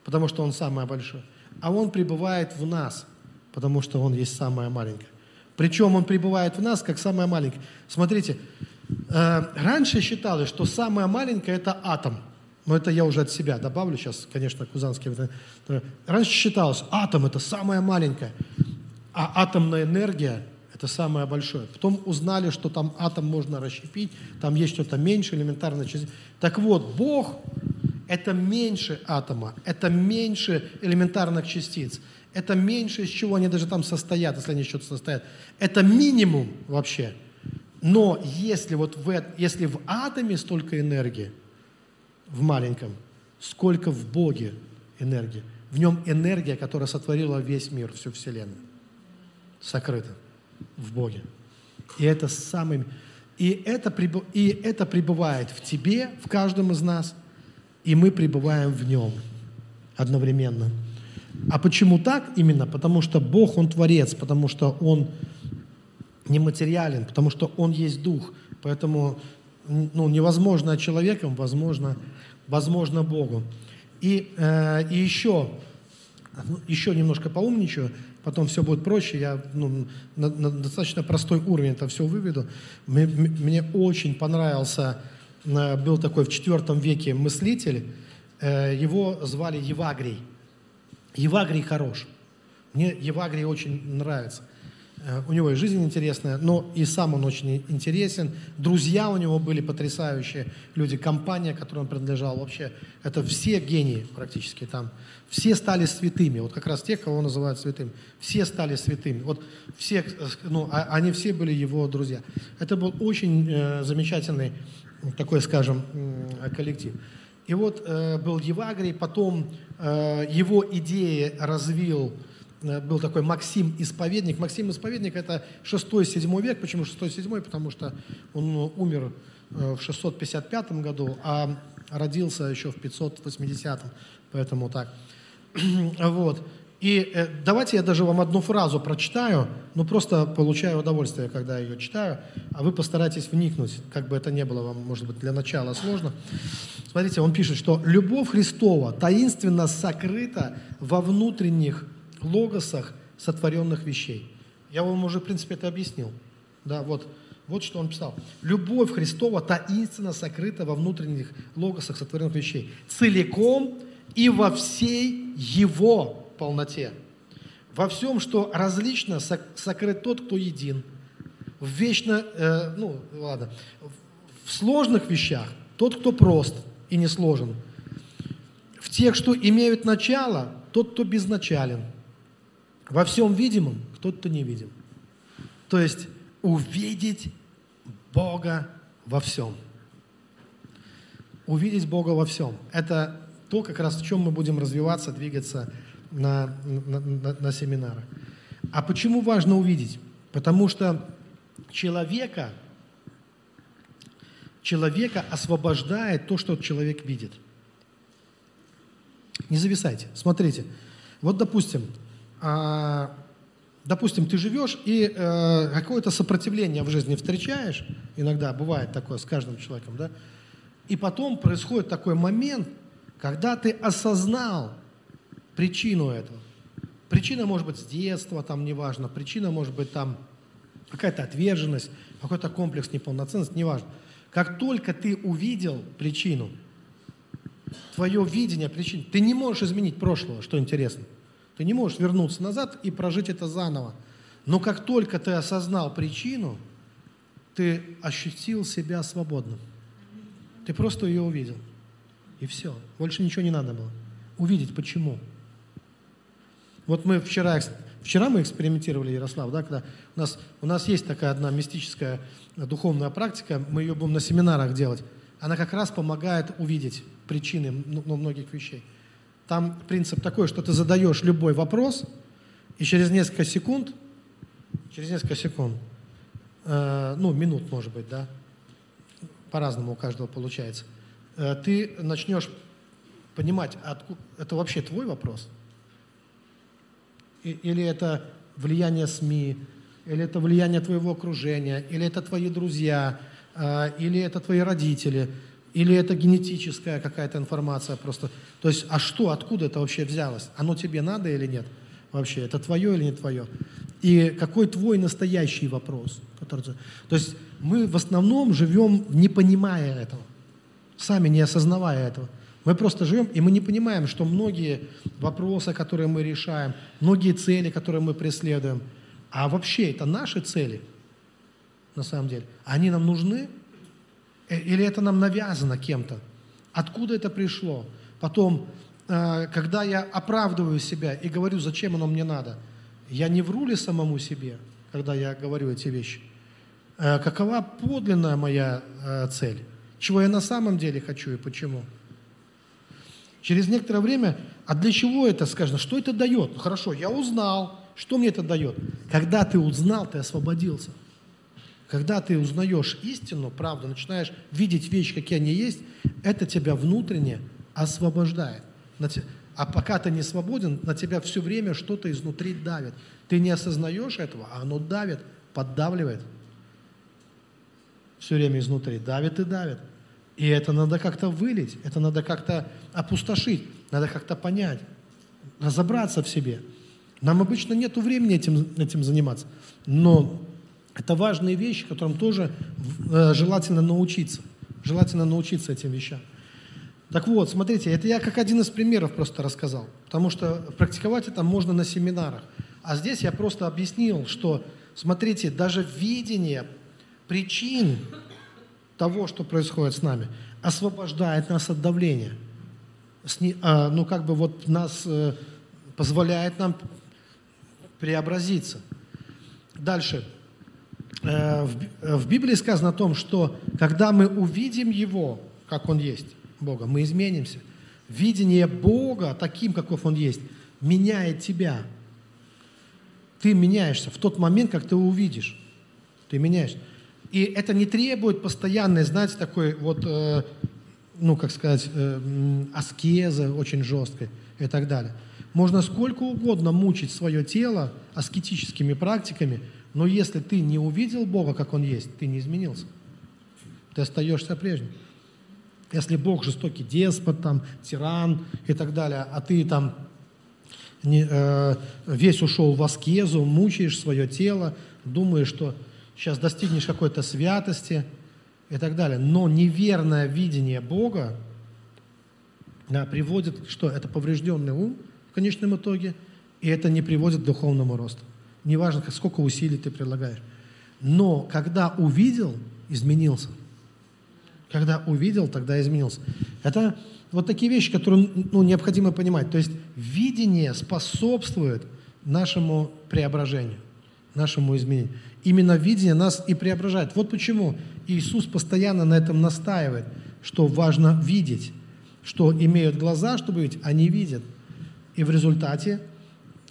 потому что Он самое большое, а Он пребывает в нас, потому что Он есть самое маленькое. Причем Он пребывает в нас, как самое маленькое. Смотрите, э, раньше считалось, что самое маленькое – это атом. Но это я уже от себя добавлю сейчас, конечно, Кузанский. Раньше считалось, атом – это самое маленькое, а атомная энергия – это самое большое. Потом узнали, что там атом можно расщепить, там есть что-то меньше, элементарно. Так вот, Бог это меньше атома, это меньше элементарных частиц, это меньше, из чего они даже там состоят, если они что-то состоят. Это минимум вообще. Но если, вот в, если в атоме столько энергии, в маленьком, сколько в Боге энергии. В нем энергия, которая сотворила весь мир, всю Вселенную. Сокрыта в Боге. И это самым... И это, и это пребывает в тебе, в каждом из нас – и мы пребываем в нем одновременно. А почему так именно? Потому что Бог, Он Творец, потому что Он нематериален, потому что Он есть Дух. Поэтому ну, невозможно человеком, возможно, возможно Богу. И, э, и еще, ну, еще немножко поумничаю, потом все будет проще, я ну, на, на достаточно простой уровень это все выведу. Мне, мне очень понравился, э, был такой в IV веке мыслитель, э, его звали Евагрий. Евагрий хорош. Мне Евагрий очень нравится. Э, у него и жизнь интересная, но и сам он очень интересен. Друзья у него были потрясающие люди, компания, которой он принадлежал. Вообще, это все гении практически там. Все стали святыми. Вот как раз тех, кого называют святым. Все стали святыми. Вот все, э, ну, а, они все были его друзья. Это был очень э, замечательный такой, скажем, э, коллектив. И вот э, был Евагрий, потом э, его идеи развил Э, был такой Максим Исповедник. Максим Исповедник – это 6-7 век. Почему 6-7? Потому что он умер э, в 655 году, а родился еще в 580, поэтому так. *clears throat* вот. И э, давайте я даже вам одну фразу прочитаю, ну просто получаю удовольствие, когда ее читаю, а вы постарайтесь вникнуть, как бы это ни было вам, может быть, для начала сложно. Смотрите, он пишет, что «любовь Христова таинственно сокрыта во внутренних логосах сотворенных вещей. Я вам уже, в принципе, это объяснил. Да, вот, вот что он писал. Любовь Христова таинственно сокрыта во внутренних логосах сотворенных вещей. Целиком и во всей Его полноте. Во всем, что различно, сокрыт тот, кто един. В вечно, э, ну, ладно, в сложных вещах тот, кто прост и не сложен. В тех, что имеют начало, тот, кто безначален – во всем видимом кто-то не видим. То есть увидеть Бога во всем. Увидеть Бога во всем. Это то, как раз в чем мы будем развиваться, двигаться на, на, на, на семинарах. А почему важно увидеть? Потому что человека, человека освобождает то, что человек видит. Не зависайте. Смотрите. Вот, допустим, а, допустим, ты живешь и э, какое-то сопротивление в жизни встречаешь, иногда бывает такое с каждым человеком, да, и потом происходит такой момент, когда ты осознал причину этого. Причина может быть с детства, там неважно, причина может быть там какая-то отверженность, какой-то комплекс неполноценности, неважно. Как только ты увидел причину, твое видение причин, ты не можешь изменить прошлого, что интересно. Ты не можешь вернуться назад и прожить это заново. Но как только ты осознал причину, ты ощутил себя свободным. Ты просто ее увидел. И все. Больше ничего не надо было. Увидеть почему. Вот мы вчера, вчера мы экспериментировали, Ярослав, да, когда у нас, у нас есть такая одна мистическая духовная практика, мы ее будем на семинарах делать. Она как раз помогает увидеть причины многих вещей. Там принцип такой, что ты задаешь любой вопрос, и через несколько секунд, через несколько секунд, э, ну, минут, может быть, да, по-разному у каждого получается, э, ты начнешь понимать, откуда, это вообще твой вопрос? Или это влияние СМИ, или это влияние твоего окружения, или это твои друзья, э, или это твои родители – или это генетическая какая-то информация просто? То есть, а что, откуда это вообще взялось? Оно тебе надо или нет? Вообще, это твое или не твое? И какой твой настоящий вопрос? Который... То есть мы в основном живем, не понимая этого, сами не осознавая этого. Мы просто живем, и мы не понимаем, что многие вопросы, которые мы решаем, многие цели, которые мы преследуем, а вообще это наши цели, на самом деле, они нам нужны, Э, или это нам навязано кем-то? Откуда это пришло? Потом, э, когда я оправдываю себя и говорю, зачем оно мне надо, я не вру ли самому себе, когда я говорю эти вещи? Э, какова подлинная моя цель? Чего я на самом деле хочу и почему? Через некоторое время, а для чего это сказано? Что это дает? Ну, хорошо, я узнал. Что мне это дает? Когда ты узнал, ты освободился. Когда ты узнаешь истину, правду, начинаешь видеть вещи, какие они есть, это тебя внутренне освобождает. А пока ты не свободен, на тебя все время что-то изнутри давит. Ты не осознаешь этого, а оно давит, поддавливает. все время изнутри, давит и давит. И это надо как-то вылить, это надо как-то опустошить, надо как-то понять, разобраться в себе. Нам обычно нет времени этим, этим заниматься, но это важные вещи, которым тоже э, желательно научиться. Желательно научиться этим вещам. Так вот, смотрите, это я как один из примеров просто рассказал, потому что практиковать это можно на семинарах. А здесь я просто объяснил, что, смотрите, даже видение причин того, что происходит с нами, освобождает нас от давления. А, ну, как бы вот нас э, позволяет нам преобразиться. Дальше. Э, в, в Библии сказано о том, что когда мы увидим Его, как Он есть, Бога, мы изменимся. Видение Бога таким, каков Он есть, меняет тебя. Ты меняешься в тот момент, как ты увидишь. Ты меняешься. И это не требует постоянной, знаете, такой вот, э, ну, как сказать, э, аскезы очень жесткой и так далее. Можно сколько угодно мучить свое тело аскетическими практиками, но если ты не увидел Бога, как Он есть, ты не изменился. Ты остаешься прежним. Если Бог жестокий деспот, там, тиран и так далее, а ты там не, э, весь ушел в аскезу, мучаешь свое тело, думаешь, что сейчас достигнешь какой-то святости и так далее. Но неверное видение Бога да, приводит, что это поврежденный ум в конечном итоге, и это не приводит к духовному росту. Неважно, сколько усилий ты прилагаешь. Но когда увидел, изменился – когда увидел, тогда изменился. Это вот такие вещи, которые ну, необходимо понимать. То есть видение способствует нашему преображению, нашему изменению. Именно видение нас и преображает. Вот почему Иисус постоянно на этом настаивает, что важно видеть, что имеют глаза, чтобы видеть, а не видят. И в результате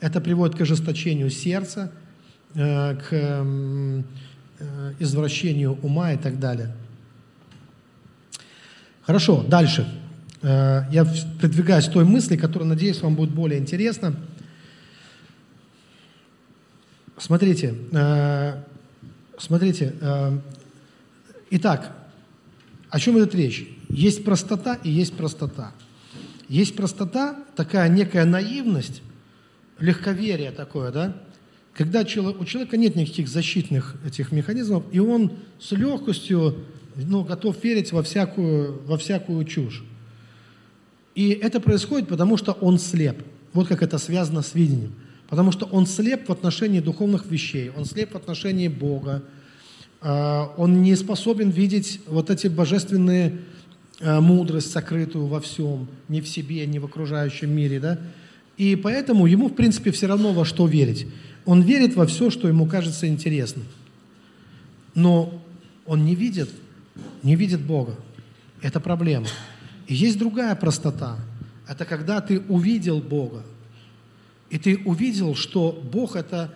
это приводит к ожесточению сердца, э, к э, извращению ума и так далее. Хорошо, дальше. Э, я продвигаюсь той мысли, которая, надеюсь, вам будет более интересна. Смотрите, э, смотрите. Э, итак, о чем идет речь? Есть простота и есть простота. Есть простота, такая некая наивность, легковерие такое, да, когда у человека нет никаких защитных этих механизмов, и он с легкостью ну, готов верить во всякую, во всякую чушь. И это происходит, потому что он слеп. Вот как это связано с видением. Потому что он слеп в отношении духовных вещей, он слеп в отношении Бога, а, он не способен видеть вот эти божественные а, мудрость сокрытую во всем, ни в себе, ни в окружающем мире, да? И поэтому ему, в принципе, все равно во что верить. Он верит во все, что ему кажется интересным. Но он не видит не видит Бога. Это проблема. И есть другая простота. Это когда ты увидел Бога. И ты увидел, что Бог это,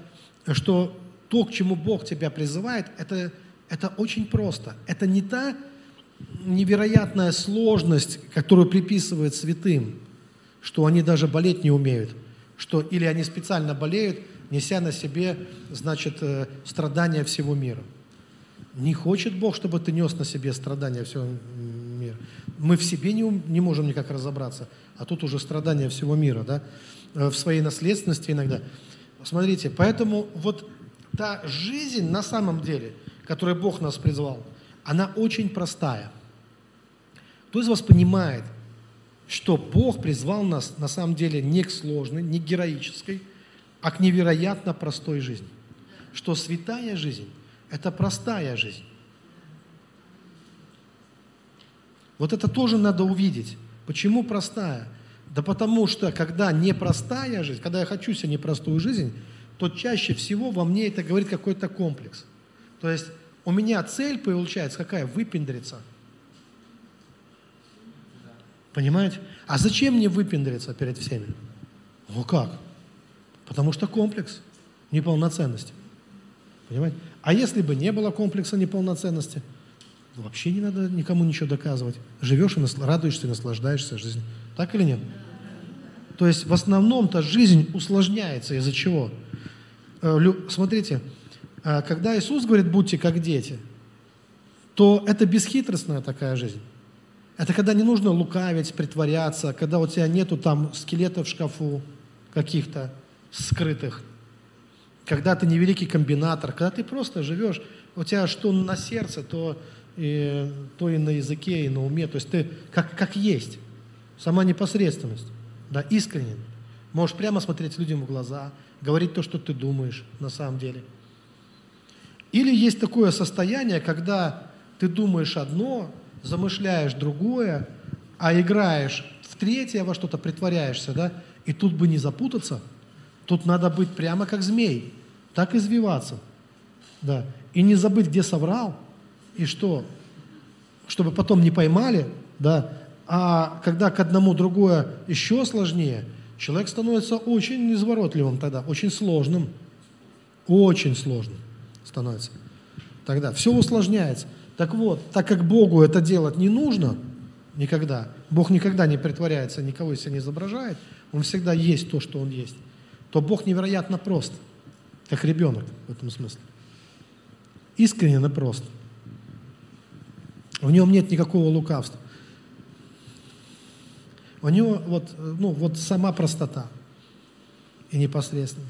что то, к чему Бог тебя призывает, это, это очень просто. Это не та невероятная сложность, которую приписывают святым, что они даже болеть не умеют, что или они специально болеют, неся на себе, значит, э, страдания всего мира. Не хочет Бог, чтобы ты нес на себе страдания всего мира. Мы в себе не, не можем никак разобраться, а тут уже страдания всего мира, да, в своей наследственности иногда. Смотрите, поэтому вот та жизнь на самом деле, которой Бог нас призвал, она очень простая. Кто из вас понимает, что Бог призвал нас на самом деле не к сложной, не к героической, а к невероятно простой жизни? Что святая жизнь – это простая жизнь. Вот это тоже надо увидеть. Почему простая? Да потому что, когда непростая жизнь, когда я хочу себе непростую жизнь, то чаще всего во мне это говорит какой-то комплекс. То есть у меня цель получается какая? Выпендриться. Понимаете? А зачем мне выпендриться перед всеми? Ну как? Потому что комплекс неполноценности. Понимаете? А если бы не было комплекса неполноценности, вообще не надо никому ничего доказывать. Живешь и насл... радуешься и наслаждаешься жизнью. Так или нет? То есть в основном-то жизнь усложняется из-за чего? Э, смотрите, э, когда Иисус говорит, будьте как дети, то это бесхитростная такая жизнь. Это когда не нужно лукавить, притворяться, когда у тебя нету там скелетов в шкафу каких-то скрытых, когда ты не великий комбинатор, когда ты просто живешь, у тебя что на сердце, то и, то и на языке, и на уме, то есть ты как, как есть, сама непосредственность, да, искренне. Можешь прямо смотреть людям в глаза, говорить то, что ты думаешь на самом деле. Или есть такое состояние, когда ты думаешь одно, замышляешь другое, а играешь в третье, во что-то притворяешься, да, и тут бы не запутаться, тут надо быть прямо как змей, так извиваться, да, и не забыть, где соврал, и что, чтобы потом не поймали, да, а когда к одному другое еще сложнее, человек становится очень изворотливым тогда, очень сложным, очень сложным становится. Тогда все усложняется. Так вот, так как Богу это делать не нужно никогда, Бог никогда не притворяется, никого из себя не изображает, Он всегда есть то, что Он есть, то Бог невероятно прост, как ребенок в этом смысле. Искренне прост. В нем нет никакого лукавства. У него вот, ну, вот сама простота и непосредственно.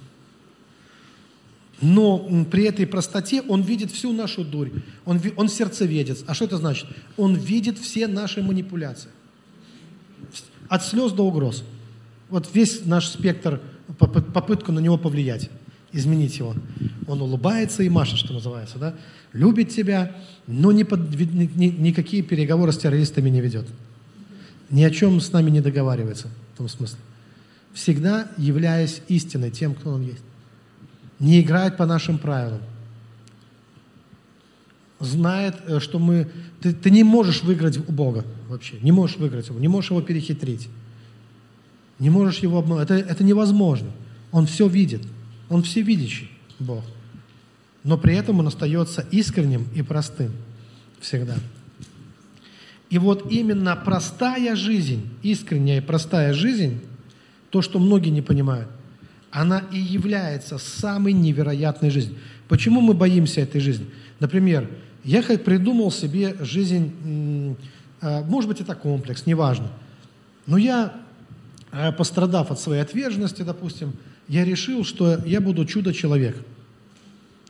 Но при этой простоте он видит всю нашу дурь. Он, он сердцеведец. А что это значит? Он видит все наши манипуляции. От слез до угроз. Вот весь наш спектр, попытку на него повлиять, изменить его. Он улыбается и машет, что называется, да? Любит тебя, но ни под, ни, ни, никакие переговоры с террористами не ведет. Ни о чем с нами не договаривается, в том смысле. Всегда являясь истиной тем, кто он есть не играет по нашим правилам. Знает, э, что мы... Ты, ты не можешь выиграть у Бога вообще. Не можешь выиграть его, не можешь его перехитрить. Не можешь его обмануть. Это, это невозможно. Он все видит. Он всевидящий Бог. Но при этом он остается искренним и простым всегда. И вот именно простая жизнь, искренняя и простая жизнь, то, что многие не понимают, она и является самой невероятной жизнью. Почему мы боимся этой жизни? Например, я придумал себе жизнь, а, может быть, это комплекс, неважно. Но я, а, пострадав от своей отверженности, допустим, я решил, что я буду чудо-человек.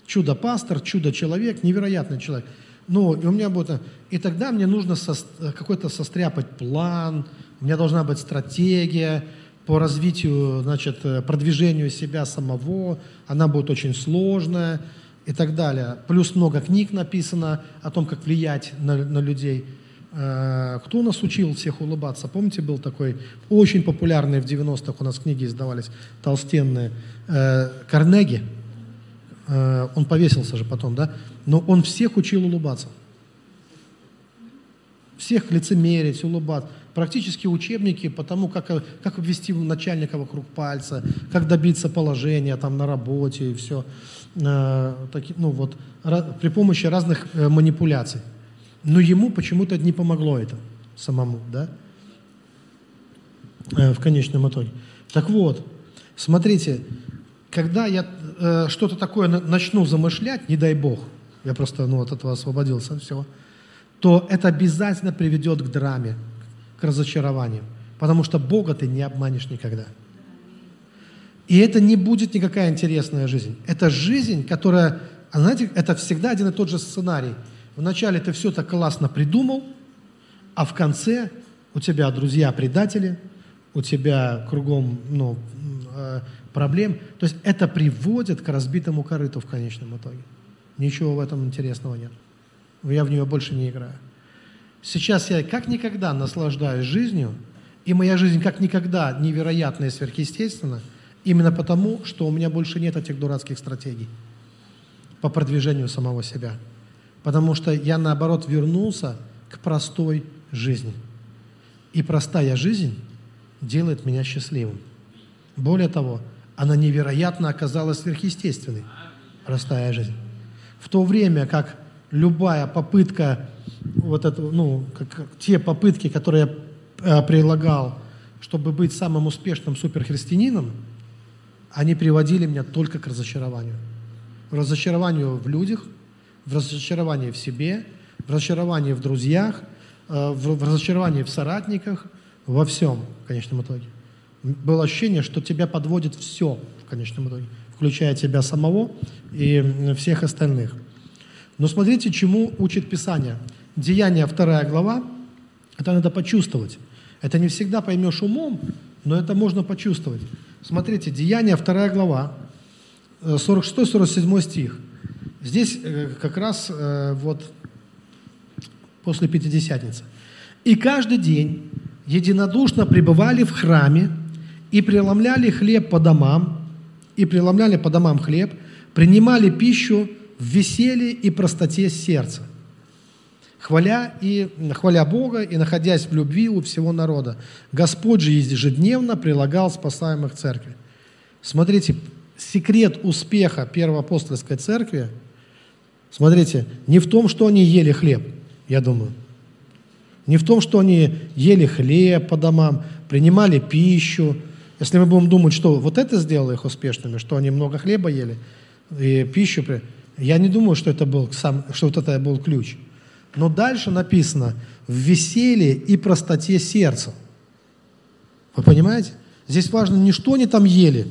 Чудо-пастор, чудо-человек, невероятный человек. Ну, и у меня будет... И тогда мне нужно со, какой-то состряпать план, у меня должна быть стратегия, по развитию, значит, э, продвижению себя самого, она будет очень сложная и так далее. Плюс много книг написано о том, как влиять на, на людей. Э, кто нас учил всех улыбаться? Помните, был такой очень популярный в 90-х, у нас книги издавались, толстенные, э, Карнеги. Он повесился же потом, да? Но он всех учил улыбаться. Всех лицемерить, улыбаться практически учебники по тому, как, как обвести начальника вокруг пальца, как добиться положения там на работе и все. Э, таки, ну, вот, при помощи разных э, манипуляций. Но ему почему-то не помогло это самому, да, э, в конечном итоге. Так вот, смотрите, когда я э, что-то такое начну замышлять, не дай бог, я просто ну, от этого освободился всего, то это обязательно приведет к драме, к разочарованию. Потому что Бога ты не обманешь никогда. И это не будет никакая интересная жизнь. Это жизнь, которая, а знаете, это всегда один и тот же сценарий. Вначале ты все так классно придумал, а в конце у тебя друзья предатели, у тебя кругом ну, э, проблем. То есть это приводит к разбитому корыту в конечном итоге. Ничего в этом интересного нет. Я в нее больше не играю. Сейчас я как никогда наслаждаюсь жизнью, и моя жизнь как никогда невероятная и сверхъестественна, именно потому, что у меня больше нет этих дурацких стратегий по продвижению самого себя. Потому что я, наоборот, вернулся к простой жизни. И простая жизнь делает меня счастливым. Более того, она невероятно оказалась сверхъестественной, простая жизнь. В то время как любая попытка вот это, ну, как, те попытки, которые я э, прилагал, чтобы быть самым успешным суперхристианином, они приводили меня только к разочарованию. Разочарованию в людях, в разочаровании в себе, в разочаровании в друзьях, э, в разочаровании в соратниках, во всем в конечном итоге. Было ощущение, что тебя подводит все в конечном итоге, включая тебя самого и всех остальных. Но смотрите, чему учит Писание. Деяние, вторая глава, это надо почувствовать. Это не всегда поймешь умом, но это можно почувствовать. Смотрите, Деяние, вторая глава, 46-47 э, стих. Здесь э, как раз э, вот после Пятидесятницы. «И каждый день единодушно пребывали в храме и преломляли хлеб по домам, и преломляли по домам хлеб, принимали пищу в веселье и простоте сердца, хваля, и, хваля Бога и находясь в любви у всего народа. Господь же ежедневно прилагал спасаемых церкви. Смотрите, секрет успеха Первой апостольской церкви, смотрите, не в том, что они ели хлеб, я думаю, не в том, что они ели хлеб по домам, принимали пищу. Если мы будем думать, что вот это сделало их успешными, что они много хлеба ели и пищу, я не думаю, что это был сам, что вот это был ключ. Но дальше написано в веселье и простоте сердца. Вы понимаете? Здесь важно не что они там ели,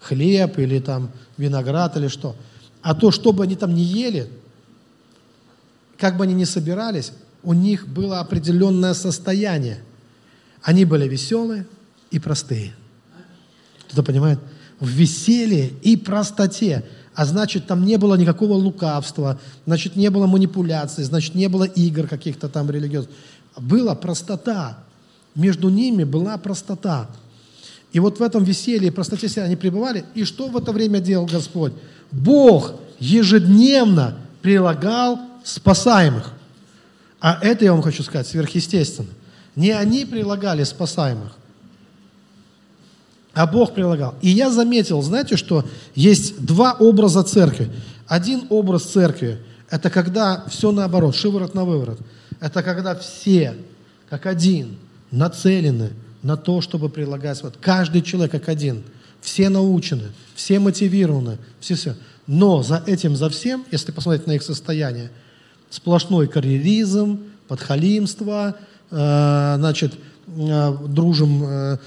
хлеб или там виноград или что, а то, что бы они там не ели, как бы они ни собирались, у них было определенное состояние. Они были веселые и простые. Кто-то понимает? В веселье и простоте. А значит, там не было никакого лукавства, значит, не было манипуляций, значит, не было игр каких-то там религиозных. Была простота. Между ними была простота. И вот в этом веселье и простоте они пребывали. И что в это время делал Господь? Бог ежедневно прилагал спасаемых. А это, я вам хочу сказать, сверхъестественно. Не они прилагали спасаемых, а Бог прилагал. И я заметил, знаете, что есть два образа церкви. Один образ церкви – это когда все наоборот, шиворот на выворот. Это когда все, как один, нацелены на то, чтобы прилагать. Вот каждый человек как один. Все научены, все мотивированы, все все. Но за этим, за всем, если посмотреть на их состояние, сплошной карьеризм, подхалимство, э, значит, э, дружим, э,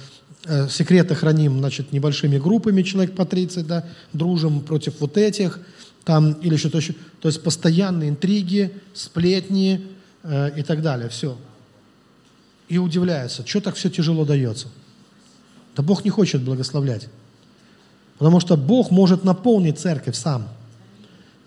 секреты храним, значит, небольшими группами, человек по 30, да, дружим против вот этих, там, или что-то еще. То есть постоянные интриги, сплетни и так далее, все. И удивляется, что так все тяжело дается. Да Бог не хочет благословлять. Потому что Бог может наполнить церковь сам.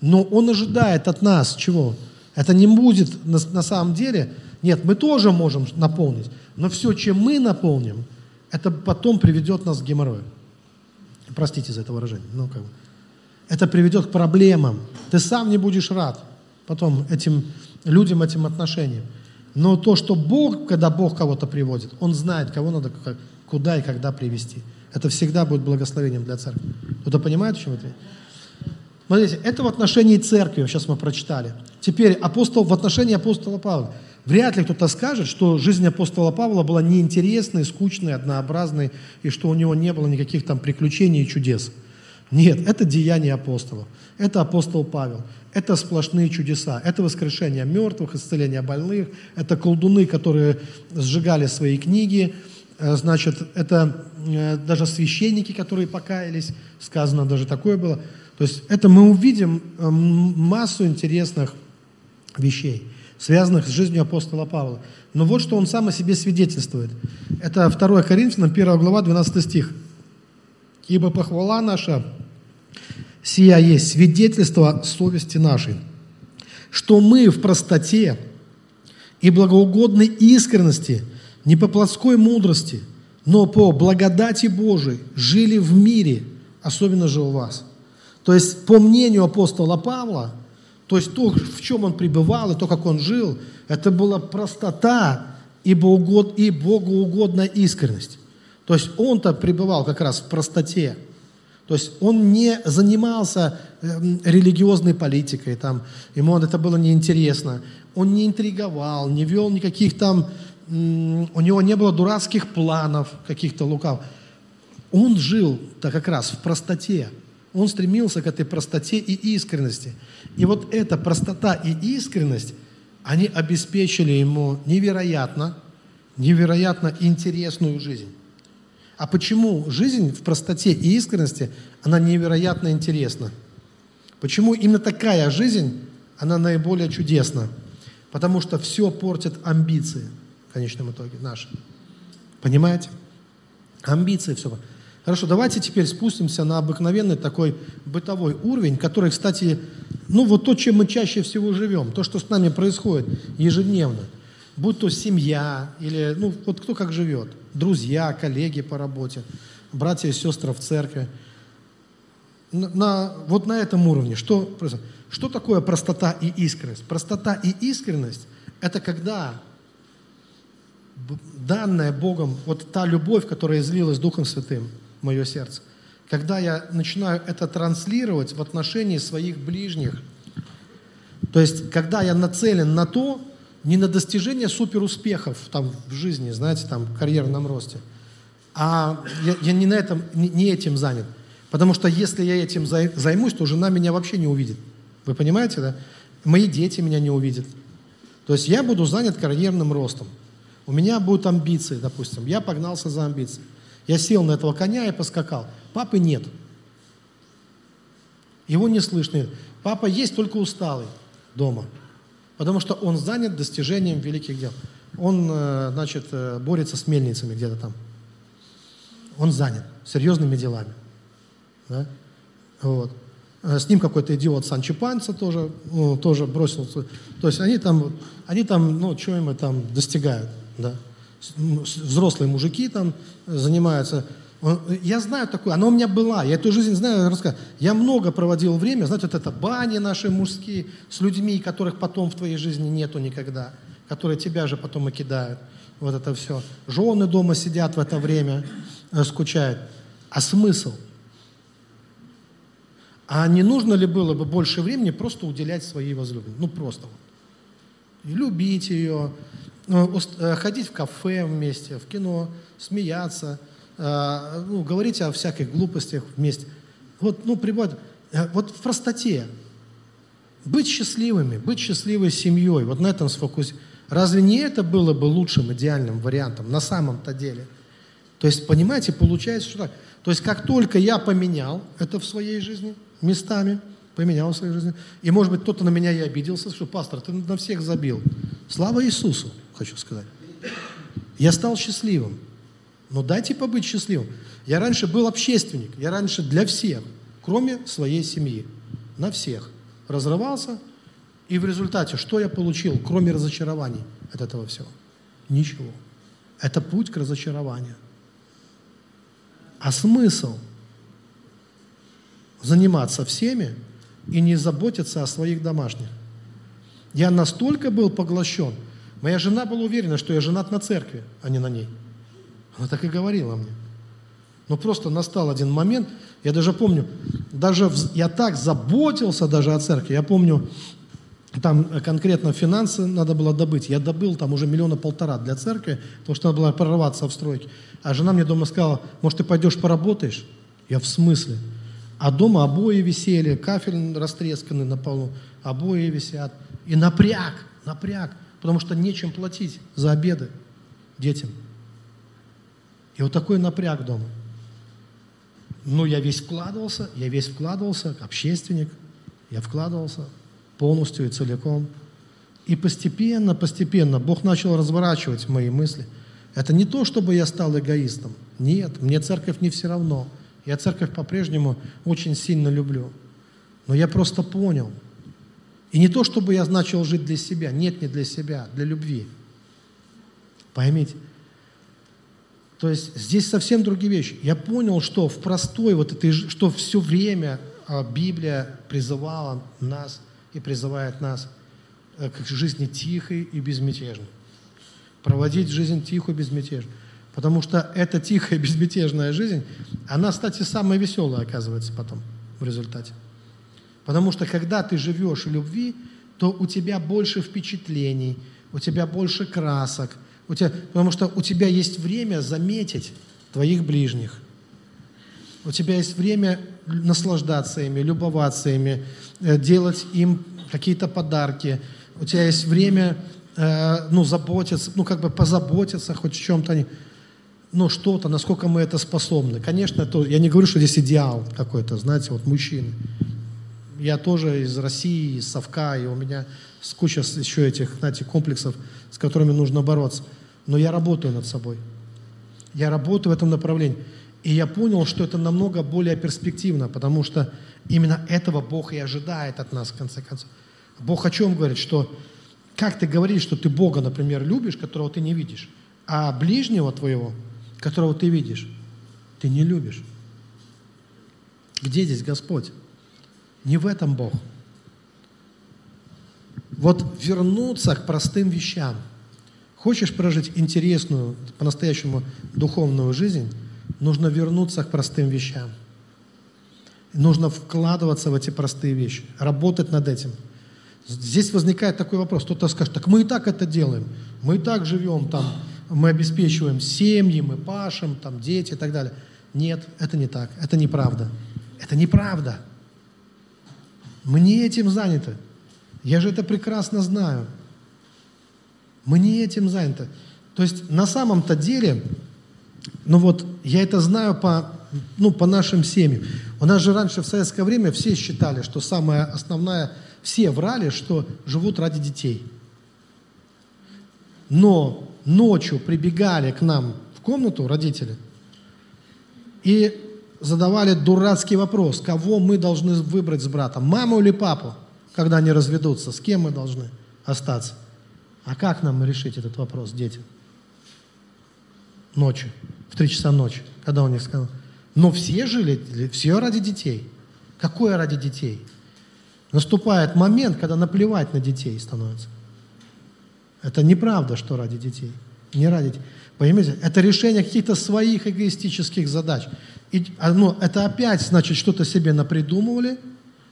Но Он ожидает от нас чего? Это не будет на, на самом деле, нет, мы тоже можем наполнить, но все, чем мы наполним, это потом приведет нас к геморрою. Простите за это выражение. Ну, как бы. Это приведет к проблемам. Ты сам не будешь рад потом этим людям, этим отношениям. Но то, что Бог, когда Бог кого-то приводит, Он знает, кого надо куда и когда привести. Это всегда будет благословением для церкви. Кто-то понимает, о чем это? Смотрите, это в отношении церкви, сейчас мы прочитали. Теперь апостол, в отношении апостола Павла. Вряд ли кто-то скажет, что жизнь апостола Павла была неинтересной, скучной, однообразной, и что у него не было никаких там приключений и чудес. Нет, это деяние апостолов. Это апостол Павел. Это сплошные чудеса. Это воскрешение мертвых, исцеление больных. Это колдуны, которые сжигали свои книги. Э, значит, это э, даже священники, которые покаялись. Сказано даже такое было. То есть это мы увидим э, массу интересных вещей, связанных с жизнью апостола Павла. Но вот что он сам о себе свидетельствует. Это 2 Коринфянам, 1 глава, 12 стих. «Ибо похвала наша, сия есть свидетельство совести нашей, что мы в простоте и благоугодной искренности, не по плотской мудрости, но по благодати Божией жили в мире, особенно же у вас». То есть, по мнению апостола Павла, то есть то, в чем он пребывал и то, как он жил, это была простота и, богоугод, и богоугодная искренность. То есть он-то пребывал как раз в простоте. То есть он не занимался эм, религиозной политикой, там, ему это было неинтересно. Он не интриговал, не вел никаких там, у него не было дурацких планов каких-то лукав. Он жил-то как раз в простоте. Он стремился к этой простоте и искренности. И вот эта простота и искренность они обеспечили ему невероятно, невероятно интересную жизнь. А почему жизнь в простоте и искренности, она невероятно интересна? Почему именно такая жизнь, она наиболее чудесна? Потому что все портит амбиции в конечном итоге наши. Понимаете? Амбиции все. Хорошо, давайте теперь спустимся на обыкновенный такой бытовой уровень, который, кстати, ну вот то, чем мы чаще всего живем, то, что с нами происходит ежедневно, будь то семья или, ну вот кто как живет, друзья, коллеги по работе, братья и сестры в церкви. На, на, вот на этом уровне, что, что такое простота и искренность? Простота и искренность – это когда данная Богом, вот та любовь, которая излилась Духом Святым мое сердце, когда я начинаю это транслировать в отношении своих ближних, то есть когда я нацелен на то, не на достижение суперуспехов там, в жизни, знаете, там, в карьерном росте, а я, я не, на этом, не, не этим занят. Потому что если я этим займусь, то жена меня вообще не увидит. Вы понимаете, да? Мои дети меня не увидят. То есть я буду занят карьерным ростом. У меня будут амбиции, допустим. Я погнался за амбицией. Я сел на этого коня и поскакал. Папы нет. Его не слышно. Папа есть только усталый дома. Потому что он занят достижением великих дел. Он, э, значит, э, борется с мельницами где-то там. Он занят серьезными делами. Да? Вот. Э, с ним какой-то идиот Санчо Панца тоже, ну, тоже бросился. То есть они там, они там, ну, что им там достигают да. Взрослые мужики там занимаются. Я знаю такое, она у меня была, я эту жизнь знаю. Я много проводил время, знаете, вот это бани наши мужские, с людьми, которых потом в твоей жизни нету никогда, которые тебя же потом и кидают. Вот это все. Жены дома сидят в это время, э, скучают. А смысл? А не нужно ли было бы больше времени просто уделять своей возлюбленной? Ну, просто. И любить ее, э, ходить в кафе вместе, в кино, смеяться, э, ну, говорить о всяких глупостях вместе. Вот, ну, прибавить, э, вот в простоте. Быть счастливыми, быть счастливой семьей, вот на этом сфокусироваться. Разве не это было бы лучшим, идеальным вариантом на самом-то деле? То есть, понимаете, получается, что так. То есть, как только я поменял это в своей жизни местами – поменял в своей жизни. И, может быть, кто-то на меня и обиделся, что, пастор, ты на всех забил. Слава Иисусу, хочу сказать. Я стал счастливым. Но дайте побыть счастливым. Я раньше был общественник, я раньше для всех, кроме своей семьи. На всех. Разрывался, и в результате что я получил, кроме разочарований от этого всего? Ничего. Это путь к разочарованию. А смысл заниматься всеми и не заботиться о своих домашних. Я настолько был поглощен. Моя жена была уверена, что я женат на церкви, а не на ней. Она так и говорила мне. Но просто настал один момент, я даже помню, даже я так заботился даже о церкви. Я помню, там конкретно финансы надо было добыть. Я добыл там уже миллиона полтора для церкви, потому что надо было прорваться в стройке. А жена мне дома сказала, может, ты пойдешь поработаешь? Я в смысле? А дома обои висели, кафель растресканный на полу, обои висят. И напряг, напряг, потому что нечем платить за обеды детям. И вот такой напряг дома. Ну, я весь вкладывался, я весь вкладывался, общественник, я вкладывался полностью и целиком. И постепенно, постепенно Бог начал разворачивать мои мысли. Это не то, чтобы я стал эгоистом. Нет, мне церковь не все равно – я церковь по-прежнему очень сильно люблю. Но я просто понял. И не то, чтобы я начал жить для себя. Нет, не для себя, для любви. Поймите. То есть здесь совсем другие вещи. Я понял, что в простой вот этой, что все время а, Библия призывала нас и призывает нас э, к жизни тихой и безмятежной. Проводить жизнь тихую и безмятежную. Потому что эта тихая, *laughs* безмятежная жизнь, она, кстати, самая веселая оказывается потом в результате. Потому что когда ты живешь в любви, то у тебя больше впечатлений, у тебя больше красок, у тебя, потому что у тебя есть время заметить твоих ближних. У тебя есть время наслаждаться ими, любоваться ими, э, делать им какие-то подарки, у тебя есть время, э, ну, заботиться, ну, как бы позаботиться хоть в чем-то, ну, что-то, насколько мы это способны. Конечно, это, я не говорю, что здесь идеал какой-то, знаете, вот мужчины. Я тоже из России, из Совка, и у меня куча еще этих, знаете, комплексов, с которыми нужно бороться. Но я работаю над собой. Я работаю в этом направлении. И я понял, что это намного более перспективно, потому что именно этого Бог и ожидает от нас, в конце концов. Бог о чем говорит? Что как ты говоришь, что ты Бога, например, любишь, которого ты не видишь, а ближнего твоего, которого ты видишь, ты не любишь. Где здесь Господь? Не в этом Бог. Вот вернуться к простым вещам. Хочешь прожить интересную, по-настоящему духовную жизнь, нужно вернуться к простым вещам. Нужно вкладываться в эти простые вещи, работать над этим – Здесь возникает такой вопрос. Кто-то скажет, так мы и так это делаем. Мы и так живем там, мы обеспечиваем семьи, мы пашем, там дети и так далее. Нет, это не так. Это неправда. Это неправда. Мы не этим заняты. Я же это прекрасно знаю. Мы не этим заняты. То есть на самом-то деле, ну вот я это знаю по, ну, по нашим семьям. У нас же раньше в советское время все считали, что самая основная все врали, что живут ради детей. Но ночью прибегали к нам в комнату родители и задавали дурацкий вопрос, кого мы должны выбрать с братом, маму или папу, когда они разведутся, с кем мы должны остаться. А как нам решить этот вопрос, дети? Ночью, в три часа ночи, когда у них сказал. Но все жили, все ради детей. Какое ради детей? Наступает момент, когда наплевать на детей становится. Это неправда, что ради детей. Не ради детей. Понимаете? Это решение каких-то своих эгоистических задач. И, ну, это опять, значит, что-то себе напридумывали,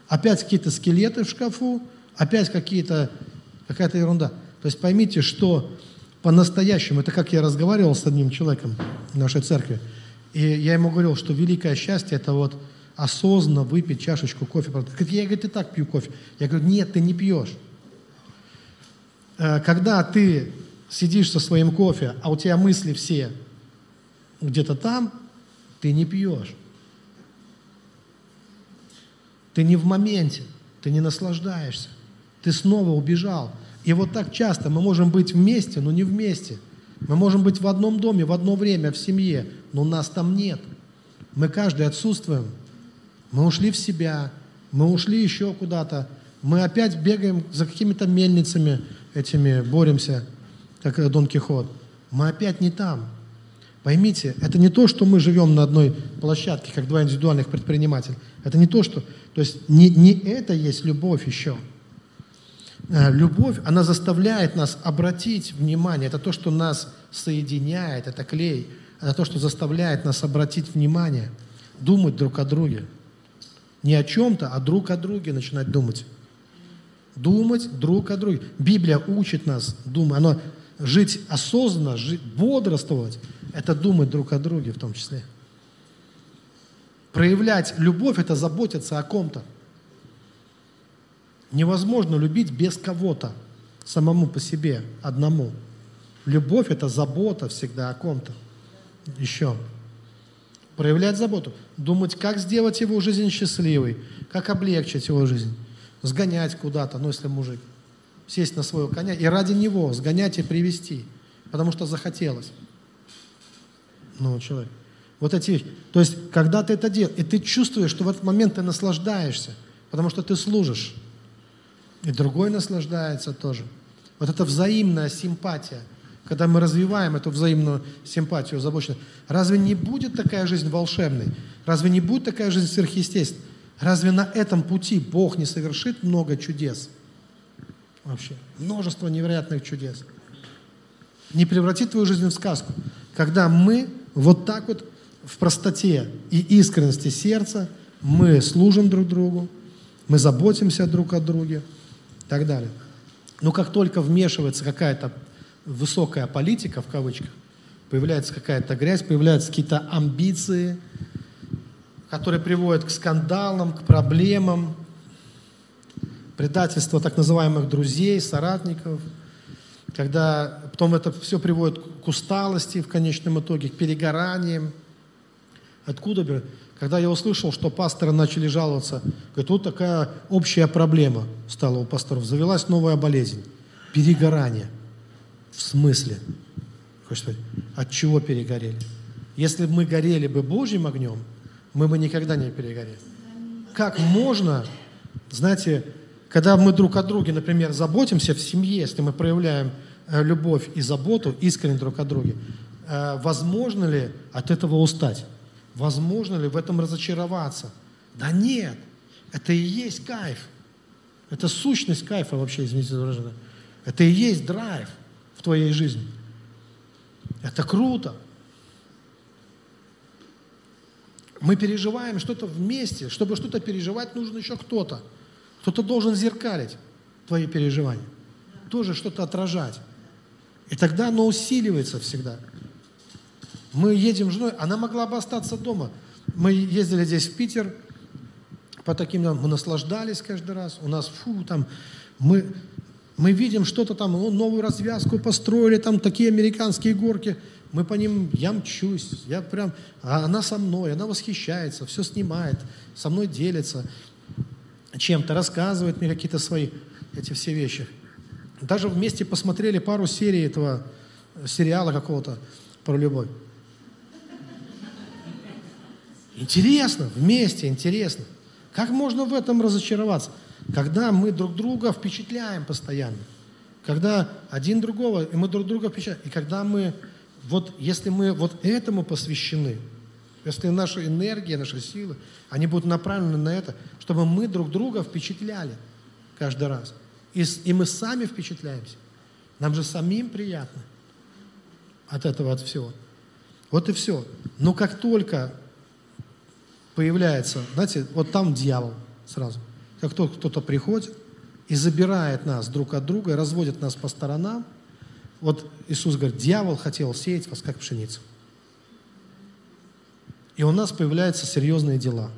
опять какие-то скелеты в шкафу, опять какие-то, какая-то ерунда. То есть поймите, что по-настоящему, это как я разговаривал с одним человеком в нашей церкви, и я ему говорил, что великое счастье – это вот осознанно выпить чашечку кофе. Я, говорю, и так пью кофе. Я говорю, нет, ты не пьешь. Э, когда ты сидишь со своим кофе, а у тебя мысли все где-то там, ты не пьешь. Ты не в моменте, ты не наслаждаешься. Ты снова убежал. И вот так часто мы можем быть вместе, но не вместе. Мы можем быть в одном доме, в одно время, в семье, но нас там нет. Мы каждый отсутствуем – мы ушли в себя, мы ушли еще куда-то, мы опять бегаем за какими-то мельницами этими, боремся, как Дон Кихот. Мы опять не там. Поймите, это не то, что мы живем на одной площадке, как два индивидуальных предпринимателя. Это не то, что... То есть не, не это есть любовь еще. Э, любовь, она заставляет нас обратить внимание. Это то, что нас соединяет, это клей. Это то, что заставляет нас обратить внимание, думать друг о друге. Не о чем-то, а друг о друге начинать думать. Думать друг о друге. Библия учит нас думать. Оно жить осознанно, жить, бодрствовать, это думать друг о друге в том числе. Проявлять любовь – это заботиться о ком-то. Невозможно любить без кого-то, самому по себе, одному. Любовь – это забота всегда о ком-то. Еще проявлять заботу, думать, как сделать его жизнь счастливой, как облегчить его жизнь, сгонять куда-то, ну, если мужик, сесть на своего коня и ради него сгонять и привести, потому что захотелось. Ну, человек. Вот эти. То есть, когда ты это делаешь, и ты чувствуешь, что в этот момент ты наслаждаешься, потому что ты служишь, и другой наслаждается тоже. Вот это взаимная симпатия – когда мы развиваем эту взаимную симпатию, озабоченность, разве не будет такая жизнь волшебной? Разве не будет такая жизнь сверхъестественной? Разве на этом пути Бог не совершит много чудес? Вообще, множество невероятных чудес. Не превратит твою жизнь в сказку. Когда мы вот так вот в простоте и искренности сердца мы служим друг другу, мы заботимся друг о друге и так далее. Но как только вмешивается какая-то высокая политика, в кавычках, появляется какая-то грязь, появляются какие-то амбиции, которые приводят к скандалам, к проблемам. предательство так называемых друзей, соратников, когда потом это все приводит к усталости в конечном итоге, к перегораниям. Откуда? Когда я услышал, что пасторы начали жаловаться, говорит, вот такая общая проблема стала у пасторов. Завелась новая болезнь – перегорание. В смысле? Господи, от чего перегорели? Если бы мы горели бы Божьим огнем, мы бы никогда не перегорели. Как можно, знаете, когда мы друг о друге, например, заботимся в семье, если мы проявляем э, любовь и заботу искренне друг о друге, э, возможно ли от этого устать? Возможно ли в этом разочароваться? Да нет, это и есть кайф. Это сущность кайфа вообще, извините за выражение. Это и есть драйв в твоей жизни. Это круто. Мы переживаем что-то вместе. Чтобы что-то переживать, нужен еще кто-то. Кто-то должен зеркалить твои переживания. Тоже что-то отражать. И тогда оно усиливается всегда. Мы едем с женой, она могла бы остаться дома. Мы ездили здесь в Питер, по таким мы наслаждались каждый раз. У нас, фу, там, мы, мы видим что-то там, ну, новую развязку построили, там такие американские горки. Мы по ним, я мчусь, я прям, а она со мной, она восхищается, все снимает, со мной делится чем-то, рассказывает мне какие-то свои эти все вещи. Даже вместе посмотрели пару серий этого сериала какого-то про любовь. Интересно, вместе интересно. Как можно в этом разочароваться? Когда мы друг друга впечатляем постоянно. Когда один другого, и мы друг друга впечатляем. И когда мы, вот если мы вот этому посвящены, если наша энергия, наши силы, они будут направлены на это, чтобы мы друг друга впечатляли каждый раз. И, и мы сами впечатляемся. Нам же самим приятно от этого, от всего. Вот и все. Но как только появляется, знаете, вот там дьявол сразу. Как только кто-то приходит и забирает нас друг от друга, и разводит нас по сторонам, вот Иисус говорит, дьявол хотел сеять вас как пшеницу. И у нас появляются серьезные дела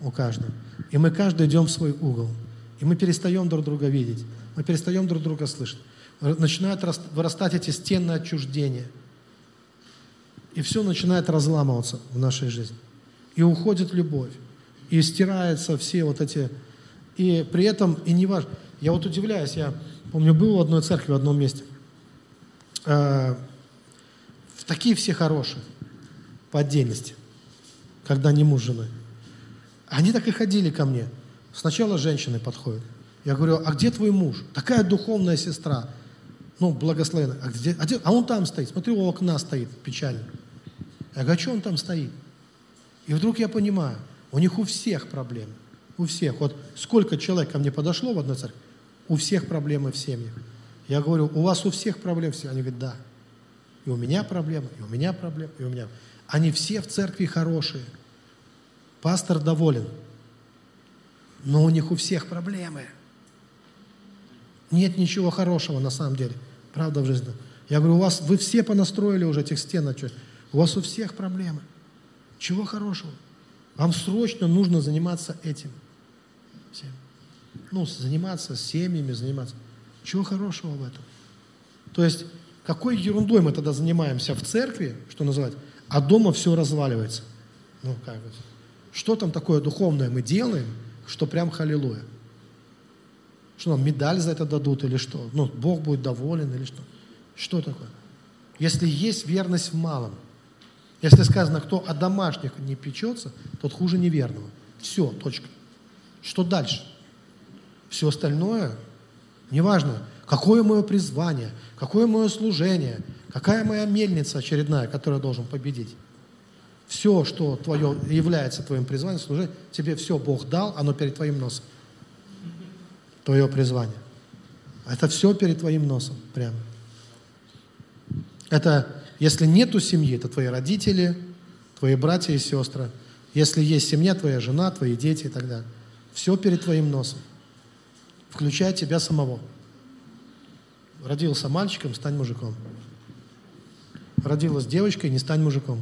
у каждого. И мы каждый идем в свой угол. И мы перестаем друг друга видеть. Мы перестаем друг друга слышать. Начинают вырастать эти стены отчуждения. И все начинает разламываться в нашей жизни и уходит любовь, и стираются все вот эти... И при этом, и не важно... Я вот удивляюсь, я помню, был в одной церкви в одном месте. Э, такие все хорошие, по отдельности, когда не муж с женой. Они так и ходили ко мне. Сначала женщины подходят. Я говорю, а где твой муж? Такая духовная сестра. Ну, благословенная. А, где, а, где, а он там стоит. Смотри, у окна стоит, печально. Я говорю, а что он там стоит? И вдруг я понимаю, у них у всех проблемы. У всех. Вот сколько человек ко мне подошло в одной церкви, у всех проблемы в семьях. Я говорю, у вас у всех проблемы все? Они говорят, да. И у меня проблемы, и у меня проблемы, и у меня. Они все в церкви хорошие. Пастор доволен. Но у них у всех проблемы. Нет ничего хорошего на самом деле. Правда в жизни. Я говорю, у вас, вы все понастроили уже этих стен, у вас у всех проблемы. Чего хорошего? Вам срочно нужно заниматься этим. Всем. Ну, заниматься семьями, заниматься. Чего хорошего в этом? То есть, какой ерундой мы тогда занимаемся в церкви, что называть, а дома все разваливается? Ну, как это? Что там такое духовное мы делаем, что прям халилуя? Что нам медаль за это дадут или что? Ну, Бог будет доволен или что? Что такое? Если есть верность в малом, если сказано, кто о домашних не печется, тот хуже неверного. Все, точка. Что дальше? Все остальное, неважно, какое мое призвание, какое мое служение, какая моя мельница очередная, которая должен победить. Все, что твое, является твоим призванием, служение, тебе все Бог дал, оно перед твоим носом. Твое призвание. Это все перед твоим носом, прямо. Это если нету семьи, это твои родители, твои братья и сестры. Если есть семья, твоя жена, твои дети и так далее. Все перед твоим носом, включая тебя самого. Родился мальчиком, стань мужиком. Родилась девочкой, не стань мужиком.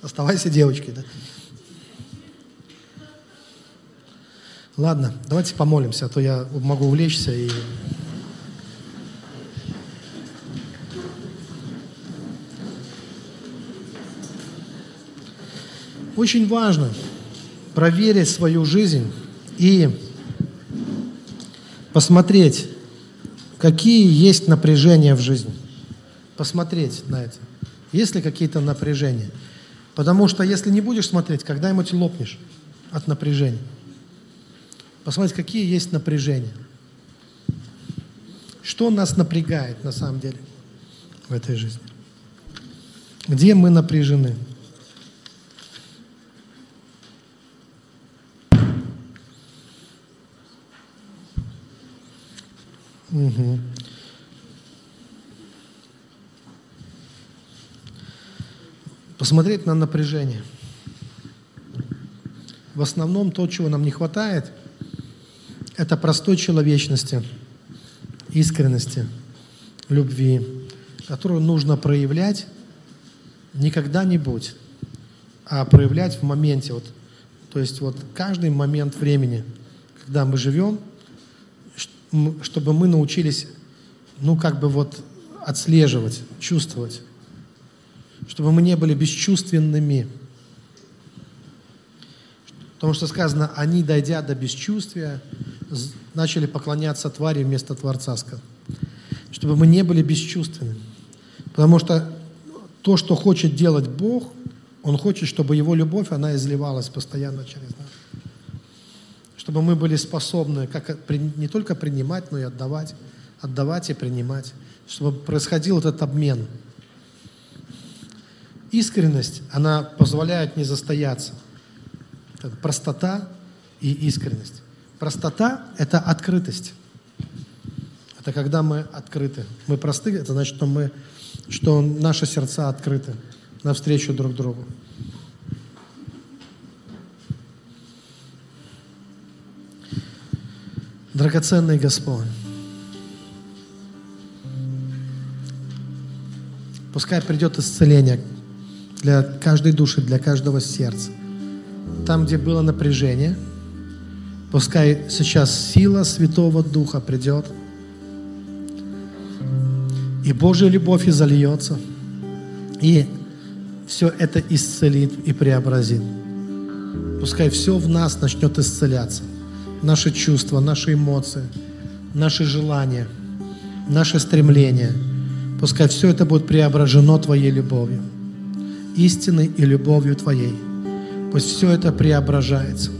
Оставайся девочкой, да? Ладно, давайте помолимся, а то я могу увлечься и Очень важно проверить свою жизнь и посмотреть, какие есть напряжения в жизни. Посмотреть на это. Есть ли какие-то напряжения? Потому что если не будешь смотреть, когда-нибудь лопнешь от напряжения. Посмотрите, какие есть напряжения. Что нас напрягает на самом деле в этой жизни? Где мы напряжены? Угу. Посмотреть на напряжение. В основном то, чего нам не хватает – это простой человечности, искренности, любви, которую нужно проявлять не когда-нибудь, а проявлять в моменте. Вот, то есть вот каждый момент времени, когда мы живем, чтобы мы научились, ну как бы вот отслеживать, чувствовать, чтобы мы не были бесчувственными. Потому что сказано, они, дойдя до бесчувствия, начали поклоняться твари вместо Творца. Чтобы мы не были бесчувственны. Потому что то, что хочет делать Бог, Он хочет, чтобы Его любовь, она изливалась постоянно через нас. Чтобы мы были способны как, не только принимать, но и отдавать. Отдавать и принимать. Чтобы происходил этот обмен. Искренность, она позволяет не застояться. Простота и искренность. Простота – это открытость. Это когда мы открыты. Мы просты, это значит, что, мы, что наши сердца открыты навстречу друг другу. Драгоценный Господь, пускай придет исцеление для каждой души, для каждого сердца. Там, где было напряжение – Пускай сейчас сила Святого Духа придет, и Божья любовь и зальется, и все это исцелит и преобразит. Пускай все в нас начнет исцеляться. Наши чувства, наши эмоции, наши желания, наши стремления. Пускай все это будет преображено Твоей любовью, истиной и любовью Твоей. Пусть все это преображается.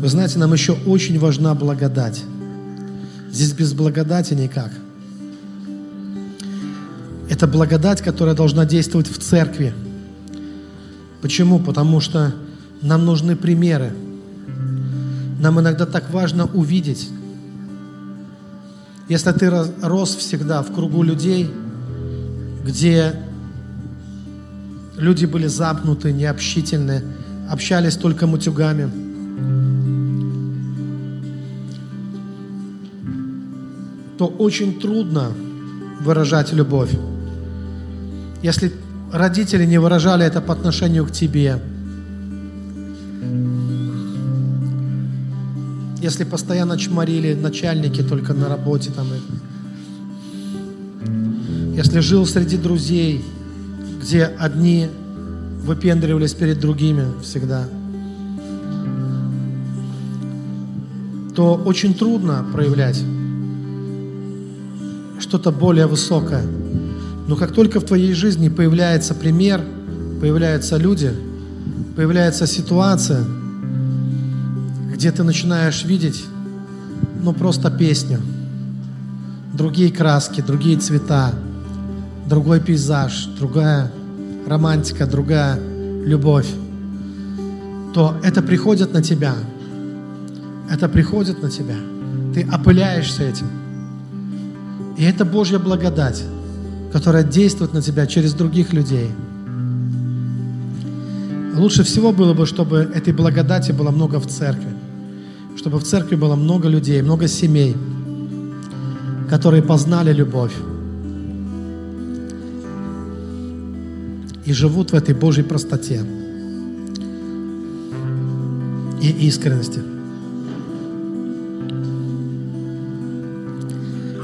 Вы знаете, нам еще очень важна благодать. Здесь без благодати никак. Это благодать, которая должна действовать в церкви. Почему? Потому что нам нужны примеры. Нам иногда так важно увидеть. Если ты рос всегда в кругу людей, где люди были запнуты, необщительны, общались только мутюгами – то очень трудно выражать любовь. Если родители не выражали это по отношению к тебе, если постоянно чморили начальники только на работе, там, если жил среди друзей, где одни выпендривались перед другими всегда, то очень трудно проявлять что-то более высокое. Но как только в твоей жизни появляется пример, появляются люди, появляется ситуация, где ты начинаешь видеть, ну, просто песню, другие краски, другие цвета, другой пейзаж, другая романтика, другая любовь, то это приходит на тебя. Это приходит на тебя. Ты опыляешься этим. И это Божья благодать, которая действует на тебя через других людей. Лучше всего было бы, чтобы этой благодати было много в церкви. Чтобы в церкви было много людей, много семей, которые познали любовь. и живут в этой Божьей простоте и искренности.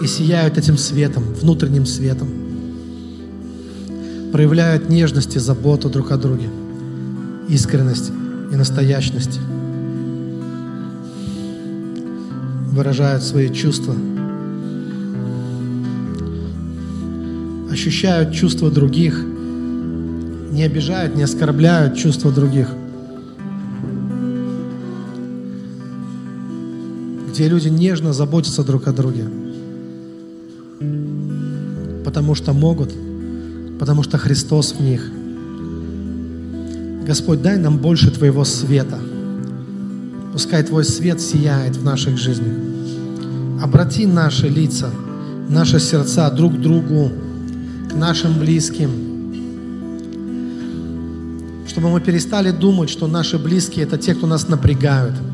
И сияют этим светом, внутренним светом. Проявляют нежность и заботу друг о друге, искренность и настоящность. Выражают свои чувства. Ощущают чувства других. Не обижают, не оскорбляют чувства других – где люди нежно заботятся друг о друге. Потому что могут, потому что Христос в них. Господь, дай нам больше Твоего света. Пускай Твой свет сияет в наших жизнях. Обрати наши лица, наши сердца друг к другу, к нашим близким. Чтобы мы перестали думать, что наши близкие – это те, кто нас напрягают –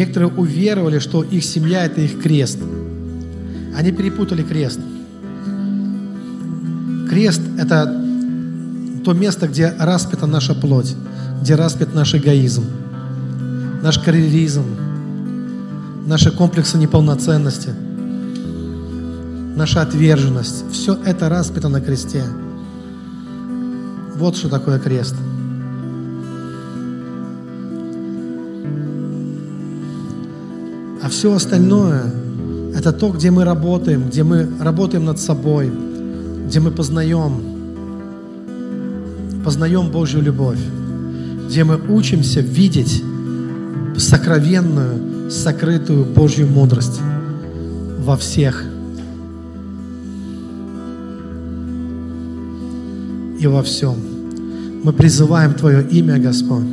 Некоторые уверовали, что их семья – это их крест. Они перепутали крест. Крест – это то место, где распята наша плоть, где распят наш эгоизм, наш карьеризм, наши комплексы неполноценности, наша отверженность. Все это распято на кресте. Вот что такое крест – все остальное – это то, где мы работаем, где мы работаем над собой, где мы познаем, познаем Божью любовь, где мы учимся видеть сокровенную, сокрытую Божью мудрость во всех и во всем. Мы призываем Твое имя, Господь.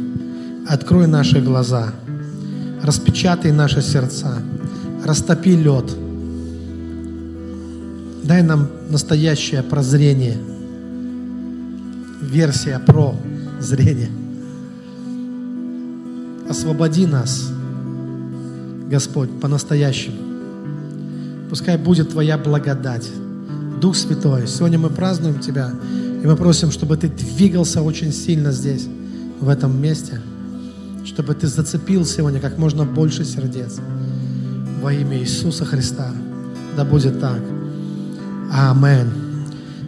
Открой наши глаза – распечатай наши сердца, растопи лед. Дай нам настоящее прозрение, версия про зрение. Освободи нас, Господь, по-настоящему. Пускай будет Твоя благодать. Дух Святой, сегодня мы празднуем Тебя, и мы просим, чтобы Ты двигался очень сильно здесь, в этом месте – чтобы ты зацепил сегодня как можно больше сердец. Во имя Иисуса Христа. Да будет так. Амин.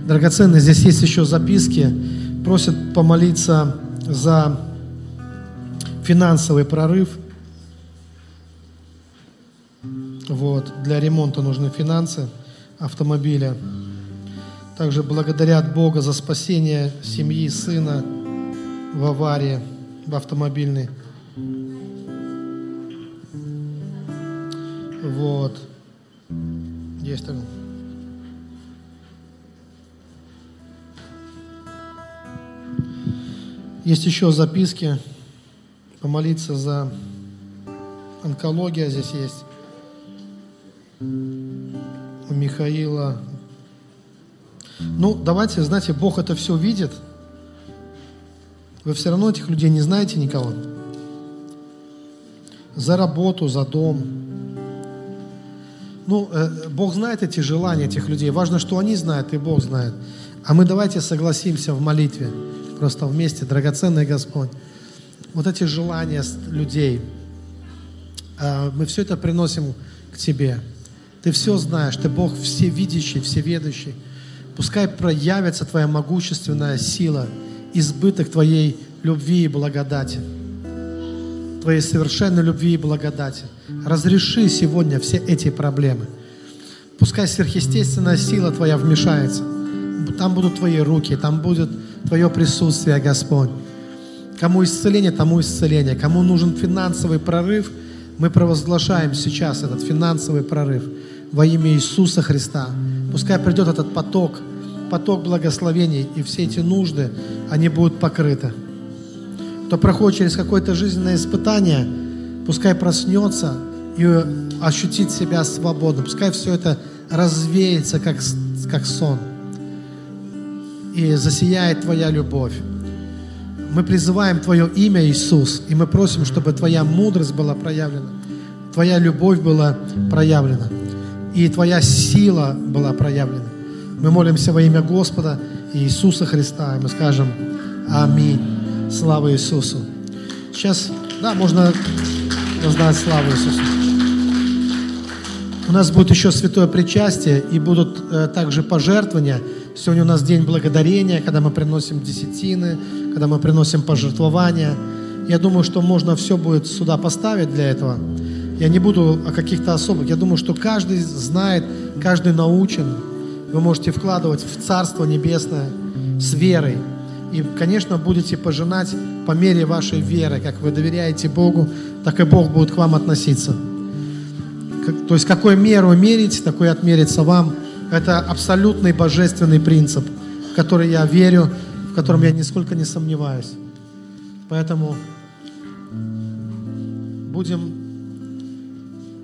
Драгоценные, здесь есть еще записки. Просят помолиться за финансовый прорыв. Вот. Для ремонта нужны финансы автомобиля. Также благодарят Бога за спасение семьи, сына в аварии в автомобильной. Вот. Есть там. Есть еще записки. Помолиться за онкология здесь есть. У Михаила. Ну, давайте, знаете, Бог это все видит. Вы все равно этих людей не знаете никого. За работу, за дом, ну, э, Бог знает эти желания этих людей. Важно, что они знают, и Бог знает. А мы давайте согласимся в молитве, просто вместе, драгоценный Господь. Вот эти желания людей, э, мы все это приносим к Тебе. Ты все знаешь, Ты Бог всевидящий, всеведущий. Пускай проявится Твоя могущественная сила, избыток Твоей любви и благодати. Твоей совершенной любви и благодати. Разреши сегодня все эти проблемы. Пускай сверхъестественная сила Твоя вмешается. Там будут Твои руки, там будет Твое присутствие, Господь. Кому исцеление, тому исцеление. Кому нужен финансовый прорыв, мы провозглашаем сейчас этот финансовый прорыв во имя Иисуса Христа. Пускай придет этот поток, поток благословений, и все эти нужды, они будут покрыты кто проходит через какое-то жизненное испытание, пускай проснется и ощутит себя свободным. Пускай все это развеется, как, как сон. И засияет Твоя любовь. Мы призываем Твое имя, Иисус, и мы просим, чтобы Твоя мудрость была проявлена, Твоя любовь была проявлена, и Твоя сила была проявлена. Мы молимся во имя Господа Иисуса Христа, и мы скажем Аминь. Слава Иисусу. Сейчас, да, можно раздать славу Иисусу. У нас будет еще святое причастие и будут э, также пожертвования. Сегодня у нас день благодарения, когда мы приносим десятины, когда мы приносим пожертвования. Я думаю, что можно все будет сюда поставить для этого. Я не буду о каких-то особых. Я думаю, что каждый знает, каждый научен. Вы можете вкладывать в Царство Небесное с верой. И, конечно, будете пожинать по мере вашей веры. Как вы доверяете Богу, так и Бог будет к вам относиться. То есть, какую меру мерить, такой отмерится вам. Это абсолютный божественный принцип, в который я верю, в котором я нисколько не сомневаюсь. Поэтому будем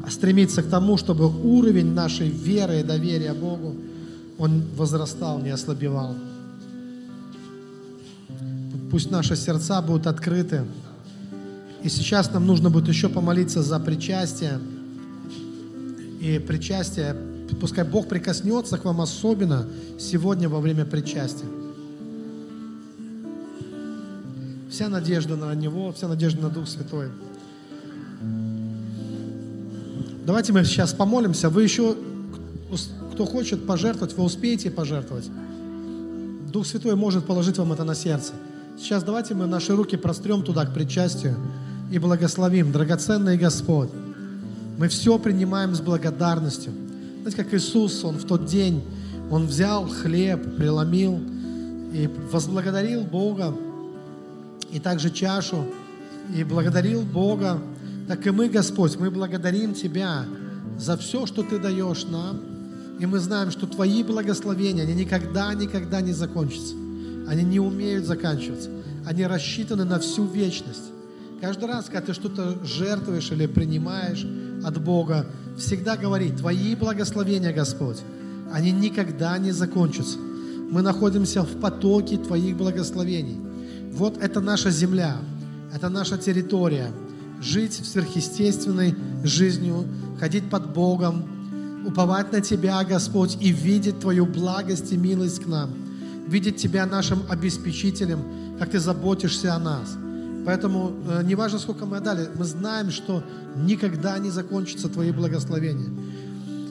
стремиться к тому, чтобы уровень нашей веры и доверия Богу, он возрастал, не ослабевал. Пусть наши сердца будут открыты. И сейчас нам нужно будет еще помолиться за причастие. И причастие, пускай Бог прикоснется к вам особенно сегодня во время причастия. Вся надежда на Него, вся надежда на Дух Святой. Давайте мы сейчас помолимся. Вы еще, кто хочет пожертвовать, вы успеете пожертвовать. Дух Святой может положить вам это на сердце. Сейчас давайте мы наши руки прострем туда, к причастию, и благословим. Драгоценный Господь, мы все принимаем с благодарностью. Знаете, как Иисус, Он в тот день, Он взял хлеб, преломил и возблагодарил Бога, и также чашу, и благодарил Бога так и мы, Господь, мы благодарим Тебя за все, что Ты даешь нам. И мы знаем, что Твои благословения, они никогда, никогда не закончатся. Они не умеют заканчиваться. Они рассчитаны на всю вечность. Каждый раз, когда ты что-то жертвуешь или принимаешь от Бога, всегда говори, Твои благословения, Господь, они никогда не закончатся. Мы находимся в потоке Твоих благословений. Вот это наша земля, это наша территория – жить сверхъестественной жизнью, ходить под Богом, уповать на Тебя, Господь, и видеть Твою благость и милость к нам, видеть Тебя нашим обеспечителем, как Ты заботишься о нас. Поэтому э, не важно, сколько мы отдали, мы знаем, что никогда не закончится Твои благословения.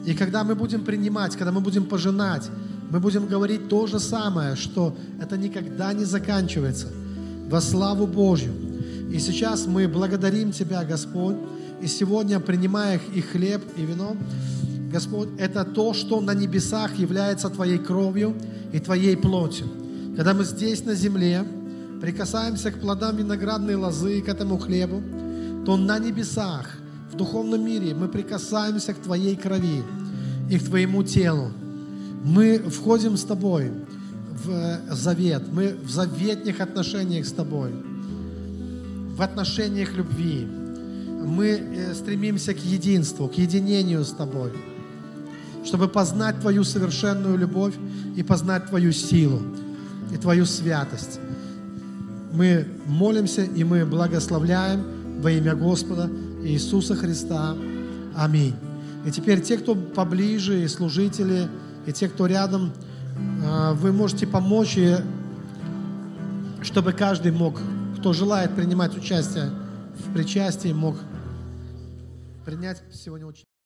И когда мы будем принимать, когда мы будем пожинать, мы будем говорить то же самое, что это никогда не заканчивается. Во славу Божью. И сейчас мы благодарим Тебя, Господь, и сегодня, принимая и хлеб, и вино, Господь, это то, что на небесах является Твоей кровью и Твоей плотью. Когда мы здесь на земле прикасаемся к плодам виноградной лозы, к этому хлебу, то на небесах, в духовном мире мы прикасаемся к Твоей крови и к Твоему телу. Мы входим с Тобой в завет, мы в заветных отношениях с Тобой в отношениях любви. Мы э, стремимся к единству, к единению с Тобой, чтобы познать Твою совершенную любовь и познать Твою силу и Твою святость. Мы молимся и мы благословляем во имя Господа Иисуса Христа. Аминь. И теперь те, кто поближе, и служители, и те, кто рядом, э, вы можете помочь, чтобы каждый мог кто желает принимать участие в причастии, мог принять сегодня очень